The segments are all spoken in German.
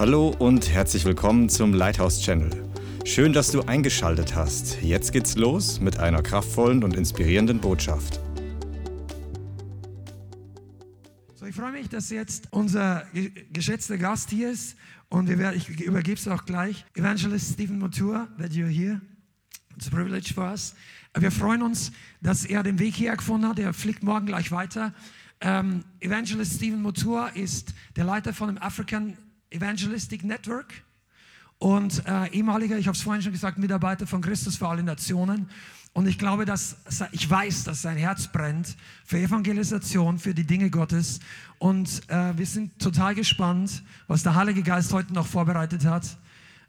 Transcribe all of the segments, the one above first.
Hallo und herzlich willkommen zum Lighthouse Channel. Schön, dass du eingeschaltet hast. Jetzt geht's los mit einer kraftvollen und inspirierenden Botschaft. So, ich freue mich, dass jetzt unser ge- geschätzter Gast hier ist und werden, ich übergebe es auch gleich. Evangelist Stephen Motur, that you're here. It's a privilege for us. Wir freuen uns, dass er den Weg hierher gefunden hat. Er fliegt morgen gleich weiter. Ähm, Evangelist Stephen Motur ist der Leiter von dem African Evangelistic Network und äh, ehemaliger, ich habe es vorhin schon gesagt, Mitarbeiter von Christus für alle Nationen. Und ich glaube, dass ich weiß, dass sein Herz brennt für Evangelisation, für die Dinge Gottes. Und äh, wir sind total gespannt, was der Heilige Geist heute noch vorbereitet hat.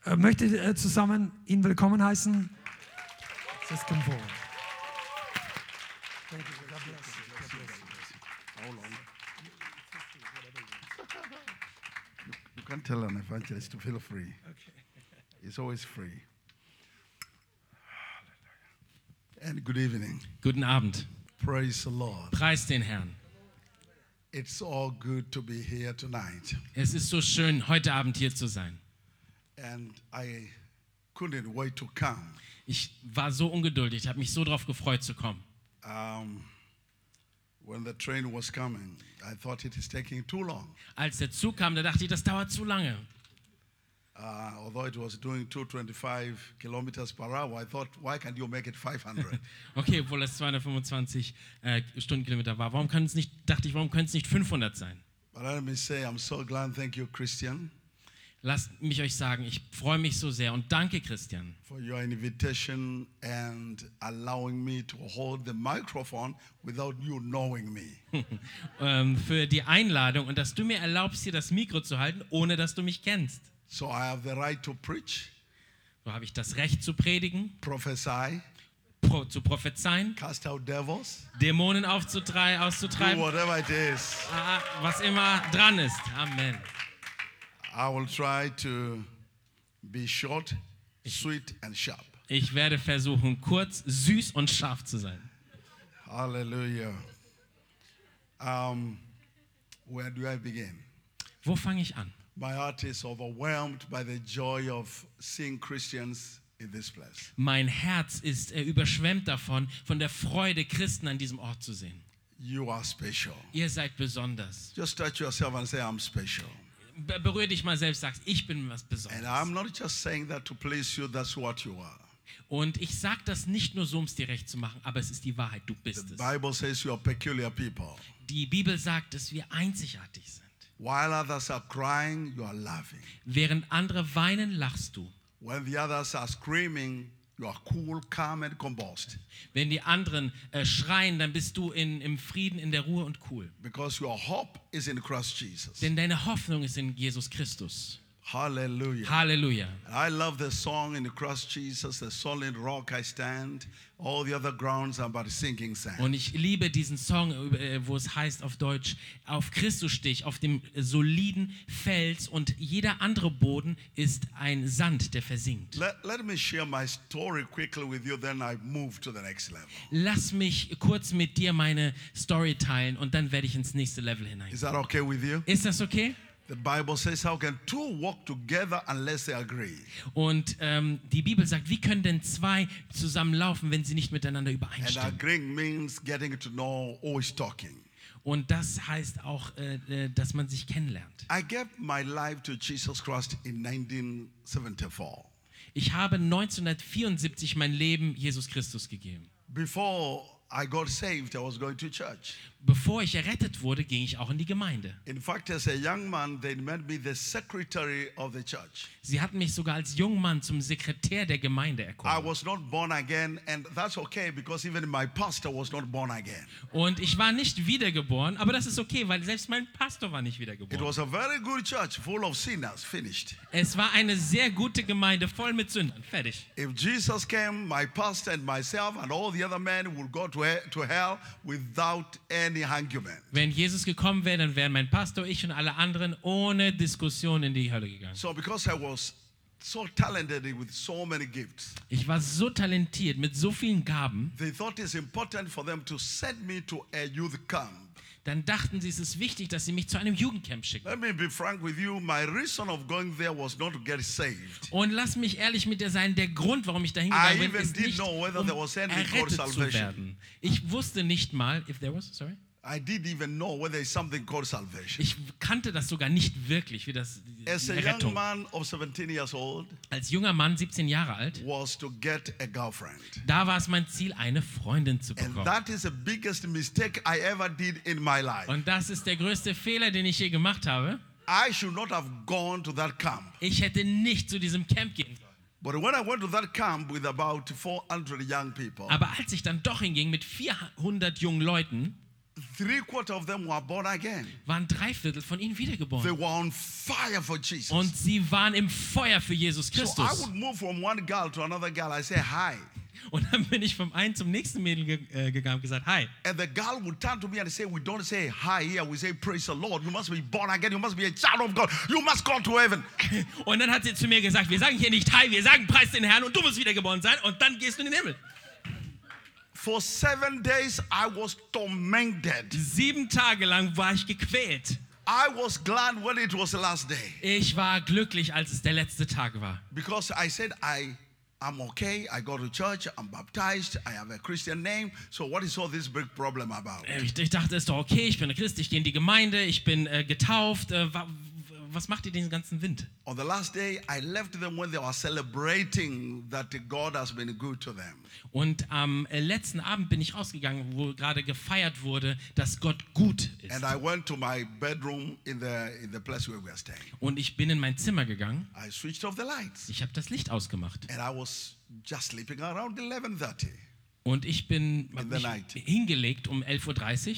Äh, möchte äh, zusammen ihn willkommen heißen. Just come forward. Thank you. God bless you. You can't tell an evangelist to feel free. Okay. It's always free. And good evening. Guten Abend. Praise the Lord. Preis den Herrn. It's all good to be here tonight. Es ist so schön, heute Abend hier zu sein. And I couldn't wait to come. Ich war so ungeduldig, habe mich so darauf gefreut zu kommen. Um, when the train was coming, I thought it is taking too long. Als der Zug kam, da dachte ich, das dauert zu lange. Uh, although it was doing 225 kilometers per hour, I thought, why can't you make it 500? Okay, obwohl das 225 äh, Stundenkilometer war. Warum können es nicht, dachte ich, warum können es nicht 500 sein? but let me say, I'm so glad. Thank you, Christian, Lasst mich euch sagen, ich freue mich so sehr und danke, Christian, for your invitation and allowing me to hold the microphone without you knowing me. ähm, für die Einladung und dass du mir erlaubst, hier das Mikro zu halten, ohne dass du mich kennst. So I have the right to preach, So habe ich das Recht zu predigen, prophesy, pro, zu prophezeien, cast out devils, Dämonen aufzutrei- do auszutreiben. whatever it is. Ah, was immer dran ist. Amen. I will try to be short, sweet, and sharp. Ich werde versuchen, kurz, süß und scharf zu sein. Hallelujah. Um, where do I begin? Wo fange ich an? My heart is overwhelmed by the joy of seeing Christians in this place. Mein Herz ist äh, überschwemmt davon, von der Freude, Christen an diesem Ort zu sehen. You are special. Ihr seid besonders. Just touch yourself and say, I'm special. Be berühr dich mal selbst, sagst, ich bin was And Besonderes. I'm not just saying that to please you, that's what you are. Und ich sage das nicht nur so, um es dir recht zu machen, aber es ist die Wahrheit, du bist The es. Bible says you are peculiar people. Die Bibel sagt, dass wir einzigartig sind. While others are crying, you are laughing. Während andere weinen, lachst du. When the others are screaming, you are cool, calm, and composed. Wenn die anderen äh, schreien, dann bist du in, im Frieden, in der Ruhe und cool. Because your hope is in Christ Jesus. Denn deine Hoffnung ist in Jesus Christus. Hallelujah. Halleluja. I love the song in Christ Jesus, the solid rock I stand. All the other grounds are but sinking sand. Und ich liebe diesen Song, äh, wo es heißt auf Deutsch, auf Christus stehe ich, auf dem soliden Fels und jeder andere Boden ist ein Sand, der versinkt. Let, let me share my story quickly with you, then I move to the next level. Lass mich kurz mit dir meine Story teilen und dann werde ich ins nächste Level hinein. Is that okay with you? Ist das okay? The Bible says, How can two walk together unless they agree? Und ähm, die Bibel sagt, wie können denn zwei zusammen laufen, wenn sie nicht miteinander And übereinstimmen? agreeing means getting to know who is talking. Und das heißt auch, äh, äh, dass man sich kennenlernt. I gave my life to Jesus Christ in 1974. Ich habe 1974 mein Leben Jesus Christus gegeben. Before I got saved, I was going to church. Bevor ich errettet wurde, ging ich auch in die Gemeinde. In fact, as a young man, they made me the secretary of the church. Sie hatten mich sogar als Jungmann zum Sekretär der Gemeinde I erkoren. was not born again, and that's okay because even my pastor was not born again. Und ich war nicht wiedergeboren, aber das ist okay, weil selbst mein Pastor war nicht It wiedergeboren. was a very good church full of sinners, finished. Es war eine sehr gute Gemeinde, voll mit Sündern. Fertig. If Jesus came, my pastor and myself and all the other men would go to, he- to hell without any. Wenn Jesus gekommen wäre, dann wären mein Pastor, ich und alle anderen ohne Diskussion in die Hölle gegangen. So, because I was so talented with so many gifts, Ich war so talentiert mit so vielen Gaben, they thought it's important for them to send me to a youth camp. Dann dachten sie, es ist wichtig, dass sie mich zu einem Jugendcamp schicken. Let me be frank with you. My reason of going there was not to get saved. Und lass mich ehrlich mit dir sein, der Grund, warum ich da I hingegangen bin, ist nicht, um errettet zu werden. Ich wusste nicht mal, if there was, sorry, I didn't even know whether there's something called salvation. ich kannte das sogar nicht wirklich, wie das As a young Rettung. man of 17 years old, Als junger Mann, 17 Jahre alt, was to get a girlfriend. da war es mein Ziel, eine Freundin zu And bekommen. that is the biggest mistake I ever did in my life. Und das ist der größte Fehler, den ich je gemacht habe. I should not have gone to that camp. Ich hätte nicht zu diesem Camp gehen sollen. But when I went to that camp with about 400 young people, Aber als ich dann doch hinging mit 400 jungen Leuten, three quarter of them were born again. waren drei Viertel von ihnen They wiedergeboren. were on fire for Jesus. Und sie waren im Feuer für Jesus so I Christus. would move from one girl to another girl. I say hi. Und dann bin ich vom einen zum nächsten Mädel äh, gegangen und gesagt, hi. And the girl would turn to me and say, We don't say hi here, we say praise the Lord. You must be born again, you must be a child of God, you must go to heaven. Und dann hat sie zu mir gesagt, wir sagen hier nicht hi, wir sagen preis den Herrn und du musst wiedergeboren sein und dann gehst du in den Himmel. For seven days I was tormented. Sieben Tage lang war ich gequält. I was glad when it was the last day. Ich war glücklich, als es der letzte Tag war. Because I said I I'm okay. I go to church. I'm baptized. I have a Christian name. So what is all this big problem about? Ich, ich dachte, ist doch okay, ich bin Christ, ich gehe in die Gemeinde, ich bin äh, getauft. Äh, was macht ihr den ganzen Wind? On the last day, I left them when they were celebrating that God has been good to them. Und am äh, letzten Abend bin ich rausgegangen, wo gerade gefeiert wurde, dass Gott gut ist. And I went to my bedroom in the in the place where we were staying. Und ich bin in mein Zimmer gegangen. I switched off the lights. Ich habe das Licht ausgemacht. And I was just sleeping around 11:30. Und ich bin mich hingelegt um 11.30 Uhr.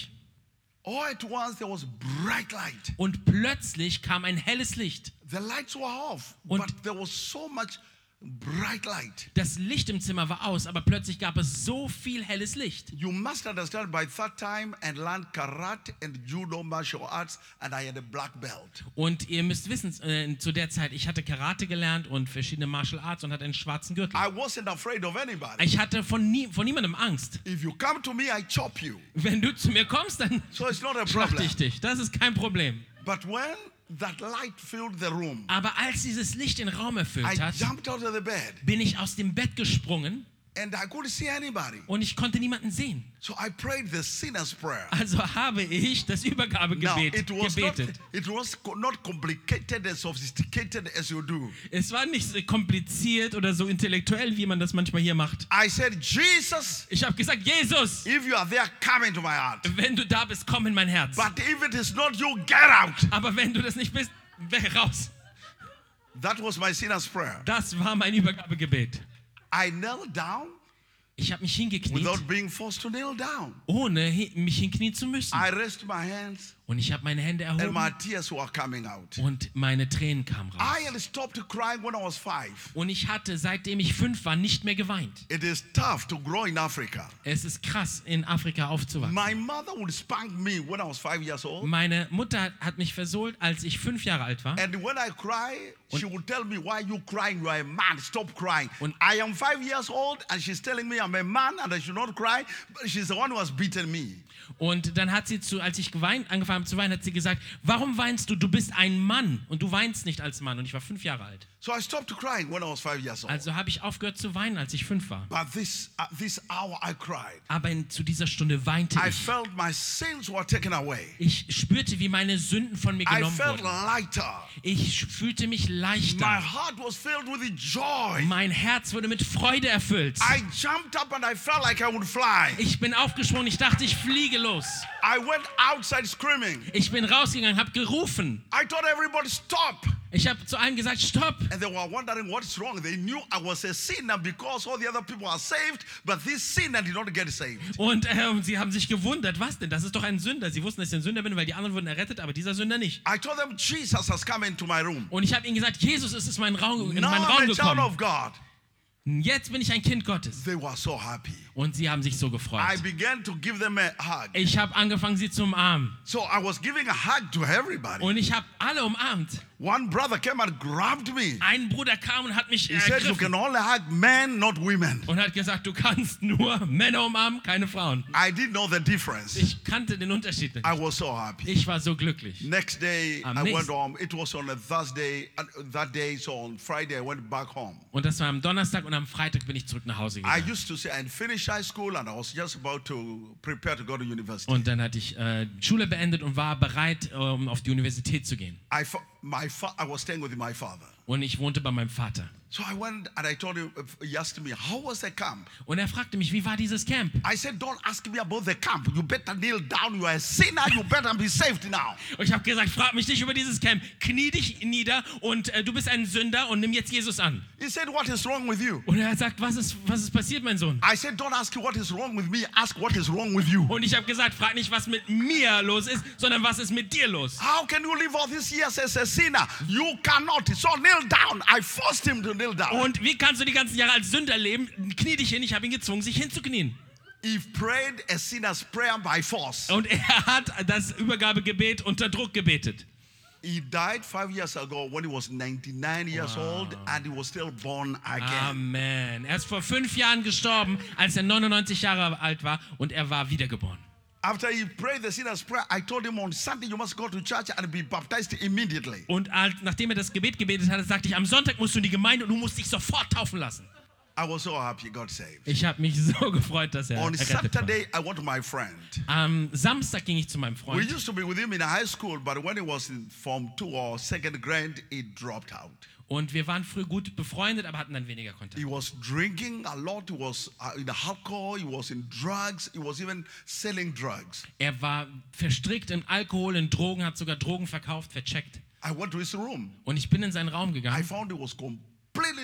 All at once there was bright light. Und plötzlich kam ein helles Licht. The lights were off, Und- but there was so much bright light. Das Licht im Zimmer war aus, aber plötzlich gab es so viel helles Licht. You must understand by that time and learn karate and judo martial arts, and I had a black belt. Und ihr müsst wissen, äh, zu der Zeit, ich hatte Karate gelernt und verschiedene Martial Arts und hatte einen schwarzen Gürtel. I wasn't afraid of anybody. Ich hatte von, nie, von niemandem Angst. If you come to me, I chop you. Wenn du zu mir kommst, dann So it's not a schlachte problem. ich dich. Das ist kein Problem. But when that light filled the room, Aber als dieses Licht den Raum erfüllt hat, jumped out of the bed. bin ich aus dem Bett gesprungen and I couldn't see anybody. und ich konnte niemanden sehen. So I prayed the sinner's prayer. Also habe ich das Now, Übergabegebet it was, not, gebetet. it was co- not complicated and sophisticated as you do. Es war nicht so kompliziert oder so intellektuell, wie man das manchmal hier macht. I said, Jesus, Ich habe gesagt, Jesus, if you are there, come into my heart. wenn du da bist, komm in mein Herz. But if it is not you, get out. Aber wenn du das nicht bist, weg raus. That was my sinner's prayer. Das war mein Übergabegebet. I knelt down Ich habe mich hingekniet, without being forced to kneel down. ohne mich hinknien zu müssen. I raised my hands Und ich habe meine Hände and my erhoben tears were coming out. und meine Tränen kamen I raus. had stopped crying when I was five. Und ich hatte, seitdem ich fünf war, nicht mehr geweint. It is tough to grow in Africa. Es ist krass, in Afrika aufzuwachsen. My mother would spank me when I was five years old. Meine Mutter hat mich versohlt, als ich fünf Jahre alt war. And when I cry, she would tell me, Why are you crying? You are a man. Stop crying. Und- I am five years old and she's telling me I'm a man and I should not cry. But she's the one who has beaten me. Und dann hat sie zu, als ich geweint, angefangen habe zu weinen, hat sie gesagt, warum weinst du? Du bist ein Mann und du weinst nicht als Mann. Und ich war fünf Jahre alt. So I stopped crying when I was five years old. Also habe ich aufgehört zu weinen, als ich fünf war. But this, this hour, I cried. Aber in, zu dieser Stunde weinte I ich. felt my sins were taken away. Ich spürte, wie meine Sünden von mir I genommen felt wurden. lighter. Ich fühlte mich My leichter. heart was filled with joy. Mein Herz wurde mit Freude erfüllt. I jumped up and I felt like I would fly. Ich bin aufgesprungen, ich dachte, ich fliege los. Screaming. Ich bin rausgegangen, habe gerufen. I told everybody, stop. Ich habe zu allen gesagt, stopp. And they were wondering what's wrong. They knew I was a sinner because all the other people are saved, but this sinner did not get saved. Und ähm, sie haben sich gewundert, was denn? Das ist doch ein Sünder. Sie wussten, dass ich ein Sünder bin, weil die anderen wurden errettet, aber dieser Sünder nicht. I told them Jesus has come into my room. Und ich habe ihnen gesagt, Jesus ist in meinen Raum, in Now meinen I'm Raum a child gekommen. of God. Jetzt bin ich ein Kind Gottes. They were so happy. Und sie haben sich so I gefreut. began to give them a hug. Ich habe angefangen, sie zu umarmen. So I was giving a hug to everybody. Und ich habe alle umarmt. One brother came and grabbed me. Ein Bruder kam und hat mich He said, You ergriffen can only hug men, not women. und hat gesagt, du kannst nur Männer umarmen, keine Frauen. I didn't know the difference. Ich kannte den Unterschied nicht. I was so happy. Ich war so glücklich. Next day, Am I went nächsten- home. It was on a Thursday. And that day, so on Friday, I went back home. Und das war am Donnerstag und am Freitag bin ich zurück nach Hause I gegangen. used to say I finished high school and I was just about to prepare to go to university. Und dann hatte ich äh, Schule beendet und war bereit, um auf die Universität zu gehen. I, Und ich wohnte bei meinem Vater. So I went and I told him, he asked me, how was the camp? Und er fragte mich, wie war dieses Camp? I said, don't ask me about the camp. You better kneel down. You are a sinner. You better be saved now. Und ich habe gesagt, frag mich nicht über dieses Camp. Knie dich nieder und äh, du bist ein Sünder und nimm jetzt Jesus an. He said, what is wrong with you? Und er hat gesagt, was ist, was ist passiert, mein Sohn? I said, don't ask what is wrong with me. Ask what is wrong with you. Und ich habe gesagt, frag nicht, was mit mir los ist, sondern was ist mit dir los? How can you live all these years as a sinner? You cannot. So kneel down. I forced him to kneel. Und wie kannst du die ganzen Jahre als Sünder leben? Knie dich hin, ich habe ihn gezwungen, sich hinzuknien. Und er hat das Übergabegebet unter Druck gebetet. He died five years ago when he was 99 years old and he was still born again. Amen. Er ist vor fünf Jahren gestorben, als er 99 Jahre alt war und er war wiedergeboren. After he prayed the sinner's prayer, I told him on Sunday you must go to church and be baptized immediately. Und nachdem er das Gebet gebetet hatte, sagte ich, am Sonntag musst du in die Gemeinde und du musst dich sofort taufen lassen. I was so happy he got saved. Ich habe mich so gefreut, dass er On errettet war. Saturday, I went to my friend. Am Samstag ging ich zu meinem We Freund used to be with him in high school, but when he was in Form 2 or second grade, he dropped out. und wir waren früh gut befreundet, aber hatten dann weniger Kontakt. He was drinking a lot. He was uh, in alcohol. He was in drugs. He was even selling drugs. Er war verstrickt in Alkohol, in Drogen, hat sogar Drogen verkauft, vercheckt. I went to his room. Und ich bin in seinen Raum I gegangen found he was completely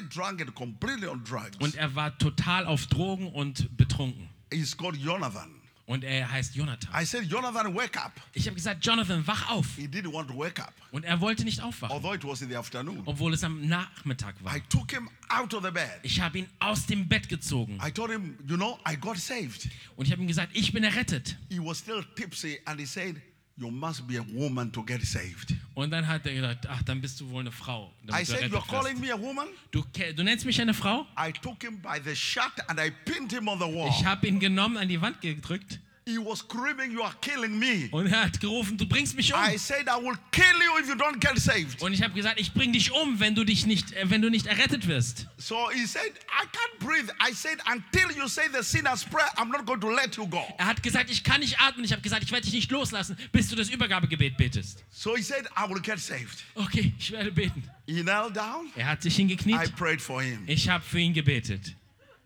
drunk and completely on drugs. und er war total auf Drogen und betrunken. He's called Jonathan. Und er heißt Jonathan. I said, Jonathan, wake up. Ich habe gesagt, Jonathan, wach auf. He didn't want to wake up, Und er wollte nicht aufwachen, although it was in the afternoon. obwohl es am Nachmittag war. I took him out of the bed. Ich habe ihn aus dem Bett gezogen I told him, you know, I got saved. und ich habe ihm gesagt, ich bin errettet. He was still tipsy and he said, You must be a woman to get saved. Und dann hat er gesagt, ach, dann bist du wohl eine Frau. I said, You're calling me a woman? Du, du nennst mich eine Frau? I took him by the shirt and I pinned him on the wall. Ich habe ihn genommen, an die Wand gedrückt He was screaming, You are killing me. und er hat gerufen, du bringst mich um. I said, I will kill you if you don't get saved. Und ich habe gesagt, ich bring dich um, wenn du dich nicht, äh, wenn du nicht errettet wirst. So he said, I can't breathe. I said, Until you say the sinner's prayer, I'm not going to let you go. Er hat gesagt, ich kann nicht atmen. Ich habe gesagt, ich werde dich nicht loslassen, bis du das Übergabegebet betest. So he said, I will get saved. Okay, ich werde beten. He knelt down. Er hat sich I hingekniet. prayed for him. Ich habe für ihn gebetet.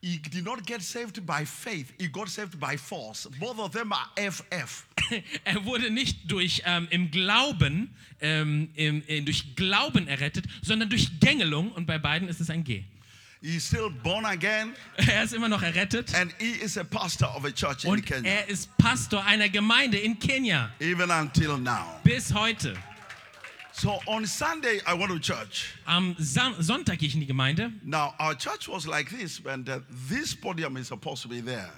He did not get saved by faith, he got saved by force. Both of them are FF. Er wurde nicht durch ähm, im Glauben, ähm, im, äh, durch Glauben errettet, sondern durch Gängelung. Und bei beiden ist es ein G. He's still born again Er ist immer noch errettet and he is a pastor of a church in und Kenya. er ist Pastor einer Gemeinde in Kenia Even until now. bis heute. So on Sunday, I went to church. Am Sam Sonntag gehe ich in die Gemeinde. Now, our church was like this, and uh, this podium is supposed to be there.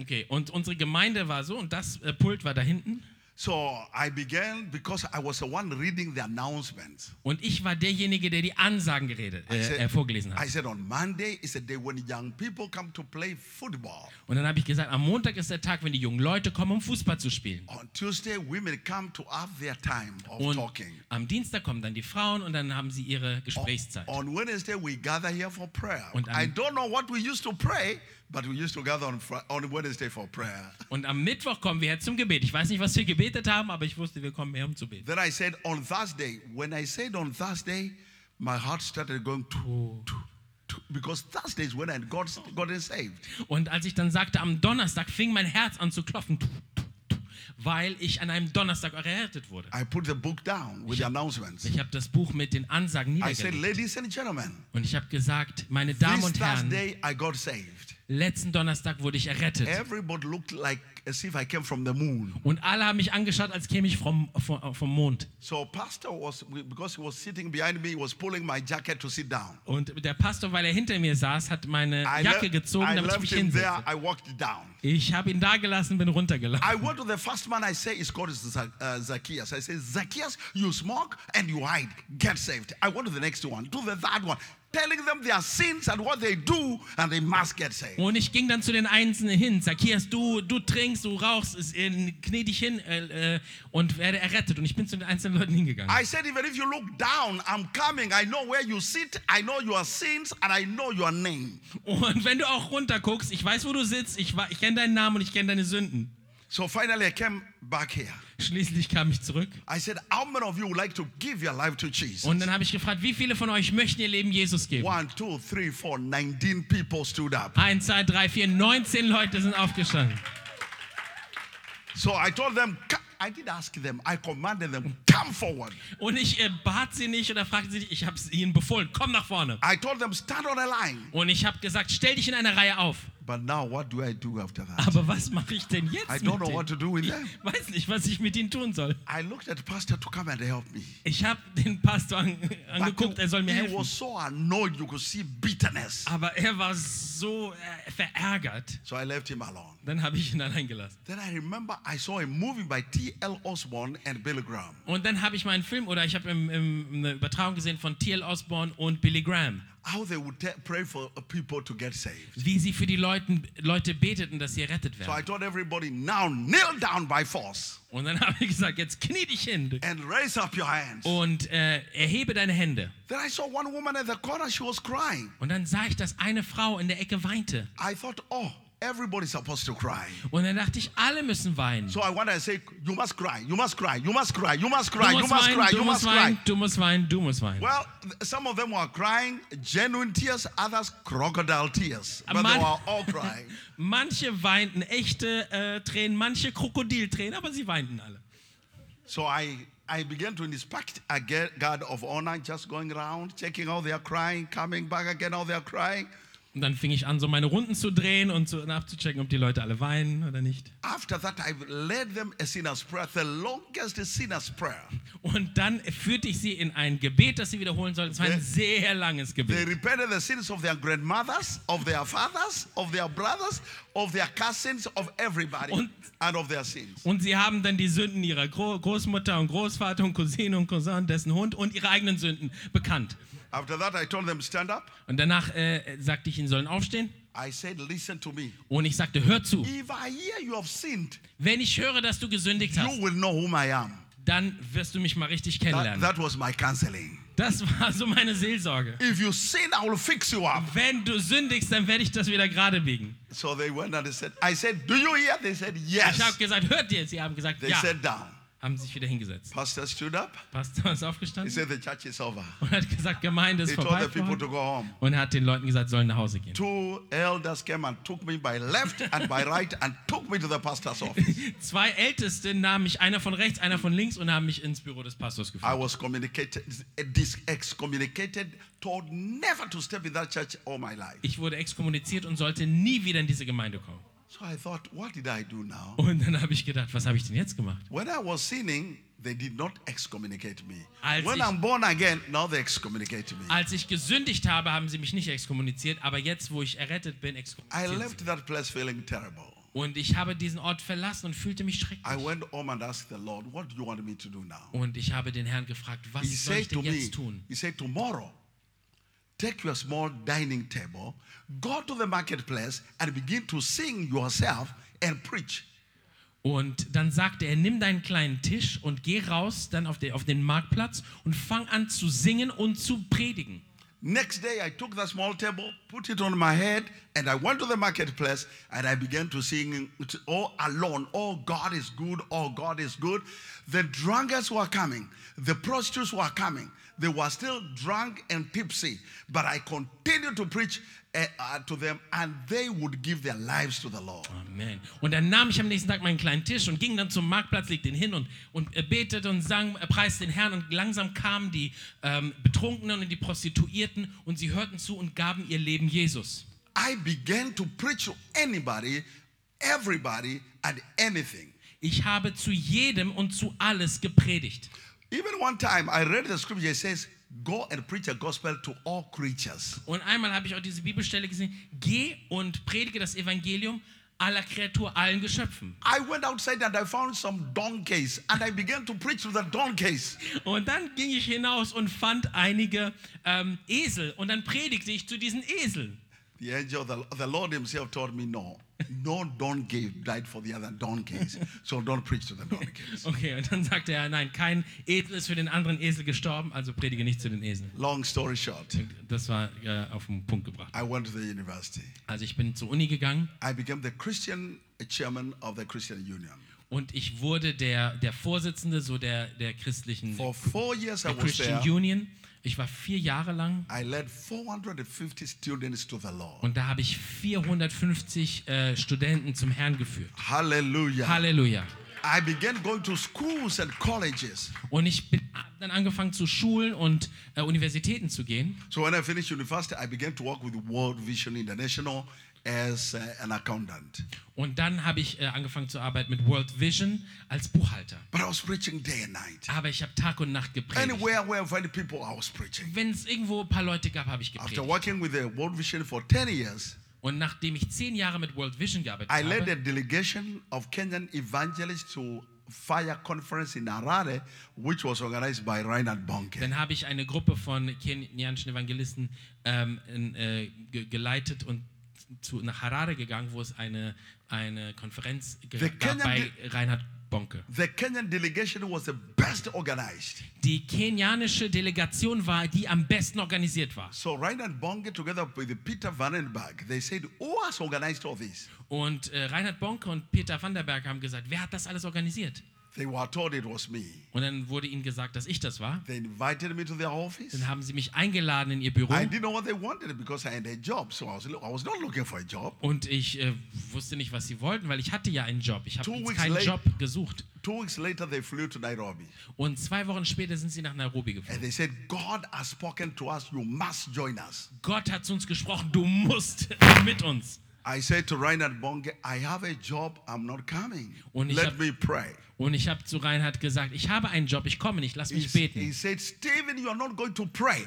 Okay, und unsere Gemeinde war so und das äh, Pult war da hinten. So I began because I was the one reading the announcements. Und ich war derjenige, der die Ansagen geredet, I äh, said, äh, vorgelesen I hat. said on Monday is a day when young people come to play football. Und dann habe ich gesagt, am Montag ist der Tag, wenn die jungen Leute kommen, um Fußball zu spielen. On Tuesday, women come to have their time of Und talking. am Dienstag kommen dann die Frauen und dann haben sie ihre Gesprächszeit. On Wednesday, we gather here for prayer. Und am- I don't know what we used to pray, but we used to gather on, Fri- on Wednesday for prayer. Und am Mittwoch kommen wir her zum Gebet. Ich weiß nicht, was wir gebetet haben, aber ich wusste, wir kommen her, um zu beten. Then I said on Thursday, when I said on Thursday, my heart started going to, to, because Thursday is when I got gotten saved. Und als ich dann sagte, am Donnerstag fing mein Herz an zu klopfen, tu, tu, tu, weil ich an einem Donnerstag errettet wurde. I put the book down with. Ich habe das Buch mit den Ansagen I said, niedergelegt. ladies and gentlemen, Und ich habe gesagt, meine Damen und Herren, Thursday I got saved. Letzten Donnerstag wurde ich errettet. Everybody looked like as if I came from the moon. Und alle haben mich angeschaut, als käme ich vom, vom, vom Mond. So pastor was because he was sitting behind me, he was pulling my jacket to sit down. Und der Pastor, weil er hinter mir saß, hat meine I, Jacke gezogen, I damit ich mich him there. hinsetze. I walked down. Ich habe ihn da gelassen, bin runtergelaufen. I went to the first man I say is called uh, Zacchaeus. I say, Zacchaeus, you smoke and you hide. Get saved. I went to the next one, to the third one, telling them their sins and what they do, and they must get saved. Und ich ging dann zu den Einzelnen hin. Zacchaeus, du, du trinkst, du rauchst, es- äh, knie dich hin äh, äh, und werde errettet. Und ich bin zu den einzelnen Leuten hingegangen. I said, even if you look down, I'm coming. I know where you sit. I know your sins, and I know your name. Und wenn du auch runterguckst, ich weiß, wo du sitzt, ich, ich kenne deinen Namen und ich kenne deine Sünden. So finally, I came back here. Schließlich kam ich zurück. I said, How many of you would like to give your life to Jesus? Und dann habe ich gefragt, wie viele von euch möchten ihr Leben Jesus geben? One, two, three, four, 19 people stood up. Eins, zwei, drei, vier, 19 Leute sind aufgestanden. So I told them, "Co- I did ask them, I commanded them, come forward. Und ich äh, bat sie nicht oder fragte sie nicht, ich habe ihnen befohlen, komm nach vorne. I told them, stand on a line. Und ich habe gesagt, stell dich in eine Reihe auf. But now, what do I do after that? Aber was mache ich denn jetzt I don't know what to do with Ich them. weiß nicht, was ich mit ihnen tun soll. I looked at Pastor to come and help me. Ich habe den Pastor an, angeguckt, er soll mir he helfen. was so annoyed, you could see bitterness. Aber er war so äh, verärgert. So I left him alone. Dann habe ich ihn allein gelassen. Then I remember I saw a movie by T.L. Osborne and Billy Graham. Und dann habe ich meinen Film oder ich habe eine Übertragung gesehen von T.L. Osborne und Billy Graham, How they would te- pray for people to get saved. wie sie für die Leuten, Leute beteten, dass sie errettet So I werden. told everybody, now kneel down by force Und dann habe ich gesagt, jetzt knie dich hin and raise up your hands. und äh, erhebe deine Hände. Then I saw one woman at the corner, she was crying. Und dann sah ich, dass eine Frau in der Ecke weinte. I thought, oh, everybody's supposed to cry. Und dann dachte ich, alle müssen weinen. So I went and said, you must cry, you must cry, you must cry, you must cry, you must cry, you must cry. du musst weinen, du musst weinen. Well, some of them were crying genuine tears, others crocodile tears. But they Man- were all crying. Manche weinten echte äh, Tränen, manche Krokodiltränen, aber sie weinten alle. So I, I began to inspect a guard of honor, just going around, checking how they are crying, coming back again, how they are crying. Und dann fing ich an, so meine Runden zu drehen und zu, nachzuchecken, ob die Leute alle weinen oder nicht. After that, I led them a sinner's prayer, the longest sinner's prayer. Und dann führte ich sie in ein Gebet, das sie wiederholen sollten. Es war ein sehr langes They Gebet. repented the sins of their grandmothers, of their fathers, of their brothers, of their cousins, of everybody, Und- and of their sins. Und sie haben dann die Sünden ihrer Gro Großmutter und Großvater und Cousine und Cousin, dessen Hund und ihre eigenen Sünden bekannt. After that, I told them, stand up. Und danach äh, sagte ich ihnen, sollen aufstehen. I said, listen to me. Und ich sagte, hör zu. If I hear you have sinned, Wenn ich höre, dass du gesündigt hast, you will know whom I am. dann wirst du mich mal richtig That, kennenlernen. that was my counseling. Das war so meine Seelsorge. If you sin, I will fix you up. Wenn du sündigst, dann werde ich das wieder gerade biegen. So they went and they said, I said, do you hear? They said, Ich habe yes. gesagt, hört ihr? Sie haben gesagt, They ja. sat down. Haben sich wieder hingesetzt. Pastor stood up. Pastor ist He aufgestanden said, the church is over. und hat gesagt, Gemeinde ist He told vorbei. the people to go home. Und er hat den Leuten gesagt, sollen nach Hause gehen. Two elders came and took me by left and by right and took me to the pastor's office. Zwei Älteste nahmen mich, einer von rechts, einer von links und haben mich ins Büro des Pastors I geführt. was communicated, dis- excommunicated, told never to step in that church all my life. Ich wurde exkommuniziert und sollte nie wieder in diese Gemeinde kommen. So I thought, what did I do now? Und dann habe ich gedacht, was habe ich denn jetzt gemacht? When I was sinning, they did not excommunicate me. Als When ich- I'm born again, now they excommunicate me. Als ich gesündigt habe, haben sie mich nicht exkommuniziert, aber jetzt, wo ich errettet bin, I exkommuniziert sie. left that place feeling terrible. Und ich habe diesen Ort verlassen und fühlte mich I schrecklich. went home and asked the Lord, what do you want me to do now? Und ich habe den Herrn gefragt, He was soll ich denn me, jetzt tun? he said, tomorrow, take your small dining table, go to the marketplace and begin to sing yourself and preach. Und dann sagte er, nimm deinen kleinen Tisch und geh raus dann auf den, auf den Marktplatz und fang an zu singen und zu predigen. Next day, I took the small table, put it on my head, and I went to the marketplace and I began to sing all alone. Oh, God is good. Oh, God is good. The drunkards were coming. The prostitutes were coming. They were still drunk and tipsy, but I continued to preach to them, and they would give their lives to the Lord. Amen. Und dann nahm ich am nächsten Tag meinen kleinen Tisch und ging dann zum Marktplatz, legte ihn hin und, und äh, betete und sang, äh, preiste den Herrn. Und langsam kamen die ähm, Betrunkenen und die Prostituierten und sie hörten zu und gaben ihr Leben Jesus. I began to preach to anybody, everybody, and anything. Ich habe zu jedem und zu alles gepredigt. Even one time I read the scripture, it says, Go and preach a gospel to all creatures. Und einmal habe ich auch diese Bibelstelle gesehen, geh und predige das Evangelium aller Kreatur, allen Geschöpfen. I went outside and I found some donkeys and I began to preach to the donkeys. Und dann ging ich hinaus und fand einige ähm, Esel und dann predigte ich zu diesen Eseln. The angel, the, the Lord Himself told me, No, no donkey died for the other donkeys. So don't preach to the donkeys. Okay, und dann sagte er, nein, kein Esel ist für den anderen Esel gestorben, also predige nicht zu den Eseln. Long story short, Das war äh, auf den Punkt gebracht. I went to the university. Also ich bin zur Uni gegangen I became the Christian chairman of the Christian Union. und ich wurde der, der Vorsitzende so der, der christlichen For four years I was Christian there. Union. Ich war vier Jahre lang I led 450 students to the Lord. und da habe ich 450 äh, Studenten zum Herrn geführt. Hallelujah. Halleluja. I began going to schools and colleges. Und ich bin dann angefangen zu Schulen und äh, Universitäten zu gehen. So when I finished university, I began to work with World Vision International as uh, an accountant. Und dann habe ich äh, angefangen zu arbeiten mit World Vision als Buchhalter. But I was preaching day and night. Aber ich habe Tag und Nacht gepredigt. Anywhere where I find people, I was preaching. Wenn es irgendwo ein paar Leute gab, habe ich After gepredigt. working with the World Vision for 10 years, Und nachdem ich zehn Jahre mit World Vision gearbeitet I led habe, a delegation of Kenyan evangelists to Fire Conference in Harare, which was organized by Reinhard Bonke. dann habe ich eine Gruppe von kenianischen Evangelisten ähm, äh, ge geleitet und zu, nach Harare gegangen, wo es eine, eine Konferenz The gab Kenyan bei Reinhard Bonke. The Kenyan delegation was the best organized. Die kenianische Delegation war, die am besten organisiert war. So Reinhard Bonke, together with Peter Vandenberg, they said, "Who has organized all this?" Und äh, Reinhard Bonke und Peter van der Berg haben gesagt, wer hat das alles organisiert? They were told it was me. Und dann wurde ihnen gesagt, dass ich das war. They invited me to their office. Dann haben sie mich eingeladen in ihr Büro. I didn't know what they wanted because I had a job, so I was, I was not looking for a job. Und ich äh, wusste nicht, was sie wollten, weil ich hatte ja einen Job. Ich habe Two jetzt weeks keinen late- Job gesucht. Two weeks later, they flew to Nairobi Und zwei Wochen später sind sie nach Nairobi and geflogen. they said, "God has spoken to us. You must join us." Gott hat zu uns gesprochen, du musst mit uns. I said to Reinhard Bonke, "I have a job. I'm not coming. Und Let hab- me pray." Und ich habe zu Reinhard gesagt, ich habe einen Job, ich komme nicht, lass mich s- he beten. said, "Stephen, you are not going to pray.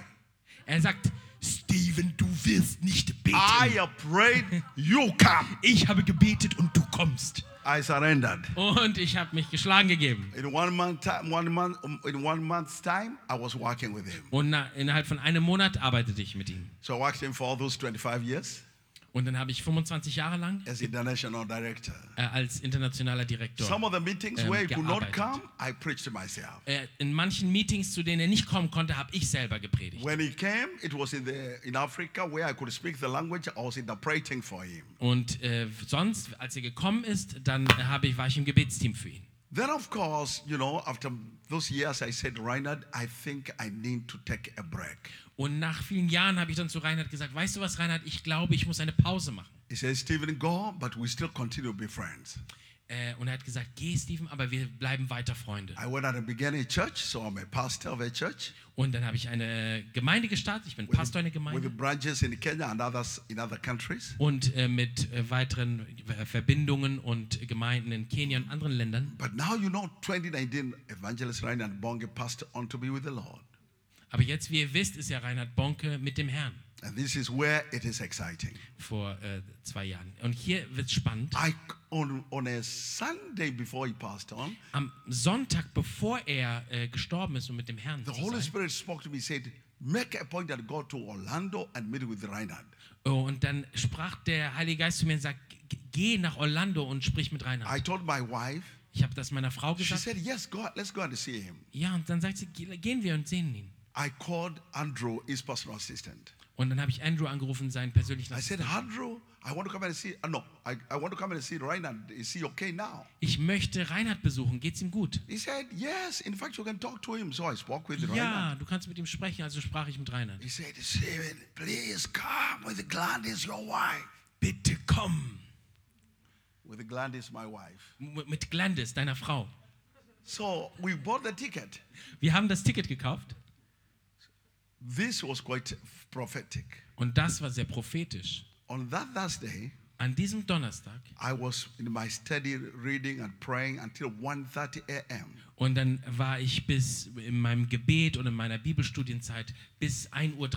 Er sagt, Steven, du wirst nicht I beten. have prayed. You come." Ich habe gebetet und du kommst. I surrendered. Und ich habe mich geschlagen gegeben. In one month, time, one month, in one month's time, I was working with him. Und na, innerhalb von einem Monat arbeitete ich mit ihm. So I worked him for all those 25 years Und dann habe ich 25 Jahre lang as international director. äh, als internationaler Direktor. Some of the meetings ähm, where he could not come, I preached to myself. Äh, in manchen Meetings, zu denen er nicht kommen konnte, habe ich selber gepredigt. When he came, it was in the in Africa where I could speak the language. I was interpreting for him. Und äh, sonst, als er gekommen ist, dann äh, habe ich, war ich im Gebetsteam für ihn. Then, of course, you know, after those years, I said, Reinhard, I think I need to take a break. Und nach vielen Jahren habe ich dann zu Reinhard gesagt, weißt du was, Reinhard, ich glaube, ich muss eine Pause machen. He said, Stephen, go, but we still continue to be friends. Äh, und er hat gesagt, geh, Steven, aber wir bleiben weiter Freunde. Church, so I'm a pastor of a church Und dann habe ich eine Gemeinde gestartet. Ich bin Pastor einer with Gemeinde. branches in Kenya and others in other countries. Und äh, mit äh, weiteren Verbindungen und Gemeinden in Kenia und anderen Ländern. But now you know, 2019, Evangelist Reinhard Bonge passed on to be with the Lord. Aber jetzt, wie ihr wisst, ist ja Reinhard Bonke mit dem Herrn And this is where it is exciting. vor äh, zwei Jahren. Und hier wird es spannend. I on, on a Sunday before he passed on, Am Sonntag, bevor er äh, gestorben ist und mit dem Herrn the Holy Spirit spoke to me, said, Make a point and go to Orlando and meet with Reinhard. oh, und dann sprach der Heilige Geist zu mir und sagt, "G- geh nach Orlando und sprich mit Reinhard. I told my wife, Ich habe das meiner Frau she gesagt. said, Yes, go, let's go and see him. Ja, und dann sagt sie, "Ge- gehen wir und sehen ihn. I called Andrew, his personal assistant. Und dann habe ich Andrew angerufen, seinen persönlichen I said, Assistenten. Andrew, I want to come and see. Uh, no, I, I want to come and see Reinhard. Is he okay now? Ich möchte Reinhard besuchen, geht's ihm gut? He said, Yes. In fact, you can talk to him. So I spoke with Reinhard. Ja, du kannst mit ihm sprechen, also sprach ich mit Reinhard. He said, Stephen, please come with Gladys, your wife. Bitte komm. With Gladys, my wife. M- Mit Glandis, deiner Frau. So we bought the ticket. Wir haben das Ticket gekauft This was quite prophetic. und das war sehr prophetisch. On that Thursday, An diesem Donnerstag I was in my study reading and praying until 1:30 a.m. und dann war ich bis in meinem Gebet und in meiner Bibelstudienzeit bis 1.30 Uhr.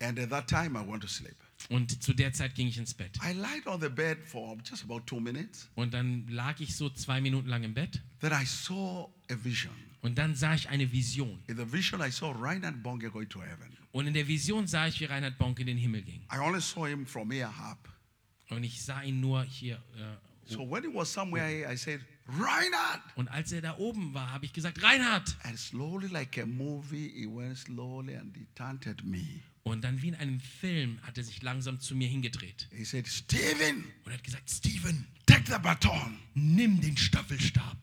And at that time, I went to sleep. Und zu der Zeit ging ich ins Bett. I lied on the bed for just about two minutes. Und dann lag ich so zwei Minuten lang im Bett Then I saw a vision. und dann sah ich eine Vision. In the vision, I saw Reinhard Bonke going to heaven. Und in der Vision sah ich, wie Reinhard Bonk in den Himmel ging. I only saw him from here up. Und ich sah ihn nur hier. Äh, So when he was somewhere here, I said, Reinhard! und als er da oben war, habe ich gesagt, Reinhard! And slowly, like a movie, he went slowly and he at me. Und dann wie in einem Film hat er sich langsam zu mir hingedreht He said, Stephen, und hat gesagt, Steven, take the baton. nimm den Staffelstab,